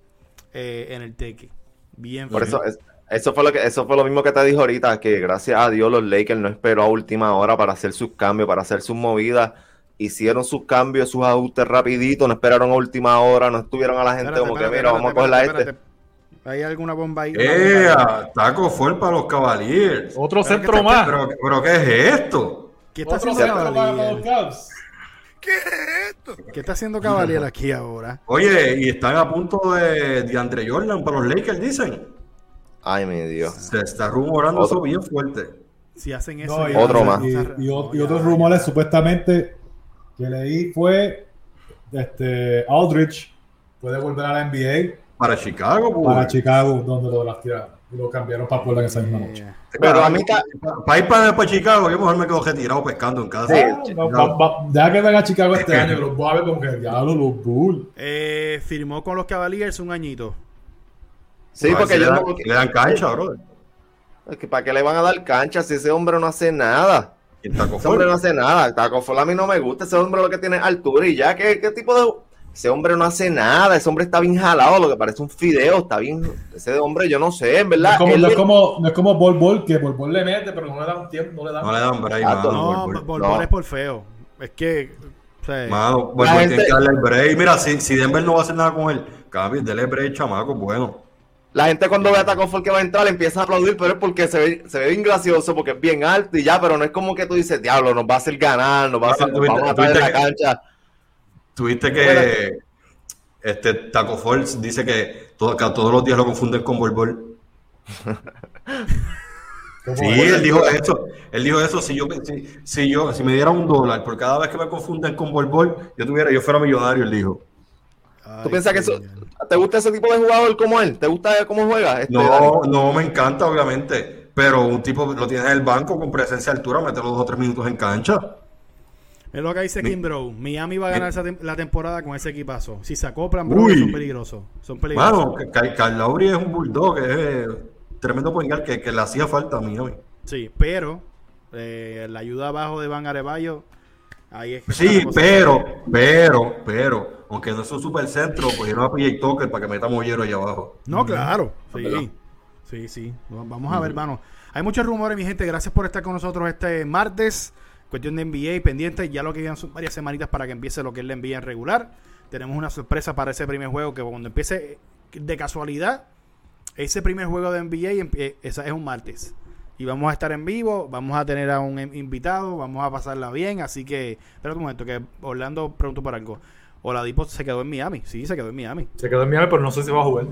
eh, en el teque. Bien Por eso, es- eso fue lo que, eso fue lo mismo que te dijo ahorita, que gracias a Dios los Lakers no esperó a última hora para hacer sus cambios, para hacer sus movidas. Hicieron sus cambios, sus ajustes rapidito, no esperaron a última hora, no estuvieron a la gente Espérate, como que, espérate, mira, vamos a cogerla este. ¿Hay alguna bomba ahí? ¡Ea! Taco fue para los Cavaliers. Otro Pero centro que más. Pero, pero ¿qué es esto? ¿Qué está Otro haciendo centro ¿Qué es esto? ¿Qué está haciendo Cavalier aquí ahora? Oye, y están a punto de, de Andre Jordan para los Lakers, dicen. Ay, mi Dios. Se está rumorando Otro. eso bien fuerte. Si hacen eso. No, y- ya- Otro más. Y, otros rumores supuestamente que leí fue este Aldrich puede volver a la NBA Para Chicago, pues. para Chicago donde lo draftearon. Y lo cambiaron para Portland esa misma noche. Eh, Pero a mí Para ir para, para Chicago, yo mejor me quedo retirado pescando en casa. Sí. Ah, va- va- va- Deja que venga a Chicago este año, que los voy a ver como que diablo, los Bulls. eh, firmó con los Cavaliers un añito. Sí, porque si le, dan, no- le dan cancha, brother. es que ¿Para qué le van a dar cancha si ese hombre no hace nada? Y Taco Ese hombre no hace nada. Taco Fall a mí no me gusta. Ese hombre lo que tiene es altura y ya. ¿Qué, qué tipo de.? Ese hombre no hace nada. Ese hombre está bien jalado, lo que parece un fideo. Está bien. Ese hombre, yo no sé, en No verdad. es como, él no es le- como, no es como Bol Bol, que Bol Bol le mete, pero no le dan tiempo, no le dan. No le dan break, Ah. No, Bol Bol. No. Es por feo. Es que. o sea, Mano, Bol La Bol gente- tiene que darle el break. Mira, si, si Denver no va a hacer nada con él, cambio, dele break, chamaco, bueno. La gente cuando ve a Taco Fall que va a entrar empieza a aplaudir, pero es porque se ve, se ve bien gracioso, porque es bien alto y ya, pero no es como que tú dices, diablo, nos va a hacer ganar, nos va a hacer, vamos a la que- cancha. Tuviste que este Taco Fall dice que, todo- que todos los días lo confunden con Bol Bol. Como Sí, él dijo eso. Él dijo eso. Si yo, si, si yo, si me diera un dólar por cada vez que me confunden con Bol Bol, yo tuviera, yo fuera millonario, él dijo. ay, ¿Tú piensas que eso, te gusta ese tipo de jugador como él? ¿Te gusta cómo juega? Este, Dani? No, no me encanta, obviamente. Pero un tipo lo tienes en el banco con presencia de altura, meterlo dos o tres minutos en cancha. Es lo que dice Kim Bro. Miami va a ganar esa tem- la temporada con ese equipazo. Si se acoplan, bro, Uy. son peligrosos. Son peligrosos. Kyle Lowry es un bulldog, es eh, tremendo point que, que le hacía falta a Miami. Sí, pero eh, la ayuda abajo de Van Arevallo, ahí es que Sí, pero, pero, pero, aunque no es un super centro, pues a PJ Tucker para que meta mollero ahí abajo. No, claro. ¿verdad? Sí, sí, sí. Vamos a ver, hermano. Hay muchos rumores, mi gente. Gracias por estar con nosotros este martes. Cuestión de NBA pendiente. Ya lo que quedan son varias semanitas para que empiece lo que es la NBA en regular. Tenemos una sorpresa para ese primer juego que cuando empiece de casualidad, ese primer juego de NBA esa es un martes. Y vamos a estar en vivo, vamos a tener a un invitado, vamos a pasarla bien. Así que, espera un momento, que Orlando preguntó por algo. Oladipo se quedó en Miami. Sí, se quedó en Miami. Se quedó en Miami, pero no sé si va a jugar.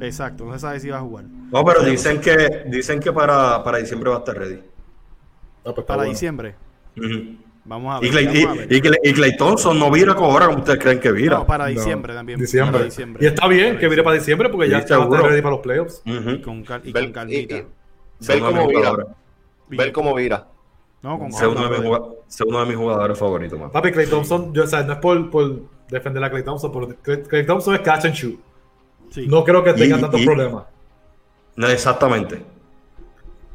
Exacto, no se sabe si va a jugar. No, pero dicen que, dicen que para, para diciembre va a estar ready. Ah, pues Para bueno. diciembre. Vamos a ver. Y, Clay, vamos a ver. y, y Clay- y Clay Thompson no vira como ahora como ustedes creen que vira. No, para No, diciembre también. Diciembre. Para diciembre. Y está bien Para que mire para diciembre porque ya está ready para los playoffs. Y con, cal- y Ver- con calmita. ver cómo vira. jugadores. Ver cómo vira. No, con Sé uno de mis brother. jugad- sé uno de mis jugadores favoritos, man. Papi, Clay Thompson, yo, o sea, no es por, por defender a Clay Thompson, pero Clay, Thompson es catch and shoot. Sí. No creo que tenga Y- tantos y- problemas. No, exactamente.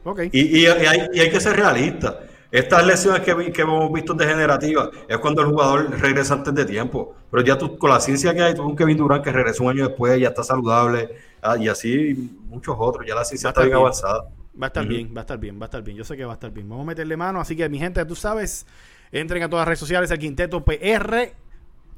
Ok. Y, y- y hay, y hay que ser realista. Estas lesiones que, que hemos visto degenerativas es cuando el jugador regresa antes de tiempo. Pero ya tú, con la ciencia que hay, tú un Kevin Durant que regresó un año después, ya está saludable, ah, y así muchos otros. Ya la ciencia está bien bien. avanzada. Va a estar bien, va a estar bien, va a estar bien. Yo sé que va a estar bien. Vamos a meterle mano. Así que, mi gente, tú sabes, entren a todas las redes sociales, el Quinteto PR.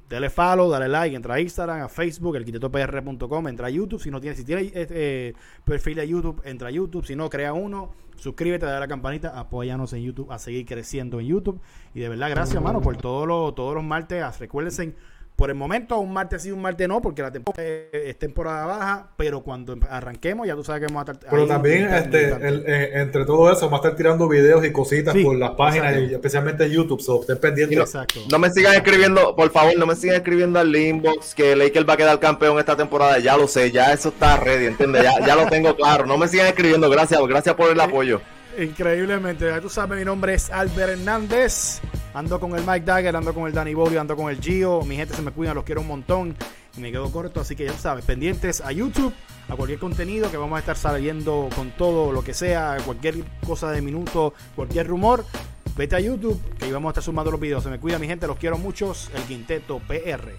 Dale follow, dale like, entra a Instagram, a Facebook, el quintetopr.com, entra a YouTube. Si no tienes, si tienes eh, eh, perfil de YouTube, entra a YouTube. Si no, crea uno. Suscríbete, dale a la campanita, apóyanos en YouTube a seguir creciendo en YouTube. Y de verdad, gracias, mano, por todos los, todos los martes. Recuérdense, por el momento, un martes sí, un martes no, porque la temporada es, es temporada baja. Pero cuando em- arranquemos, ya tú sabes que vamos a estar. Pero también, este, el- eh, entre todo eso, vamos a estar tirando videos y cositas Sí, por las páginas, y especialmente en YouTube. So, estén pendientes. Exacto. No me sigan escribiendo, por favor, no me sigan escribiendo al inbox que Lakers va a quedar campeón esta temporada. Ya lo sé, ya eso está ready, ¿entiendes? Ya, ya lo tengo claro. No me sigan escribiendo, gracias, gracias por el apoyo. Increíblemente, ya tú sabes, mi nombre es Albert Hernández. Ando con el Mike Dagger, ando con el Danny Bolio, ando con el Gio. Mi gente se me cuida, los quiero un montón. Y me quedo corto, así que ya sabes, pendientes a YouTube, a cualquier contenido que vamos a estar saliendo con todo lo que sea, cualquier cosa de minuto, cualquier rumor. Vete a YouTube, que ahí vamos a estar sumando los videos. Se me cuida, mi gente, los quiero muchos. El Quinteto PR.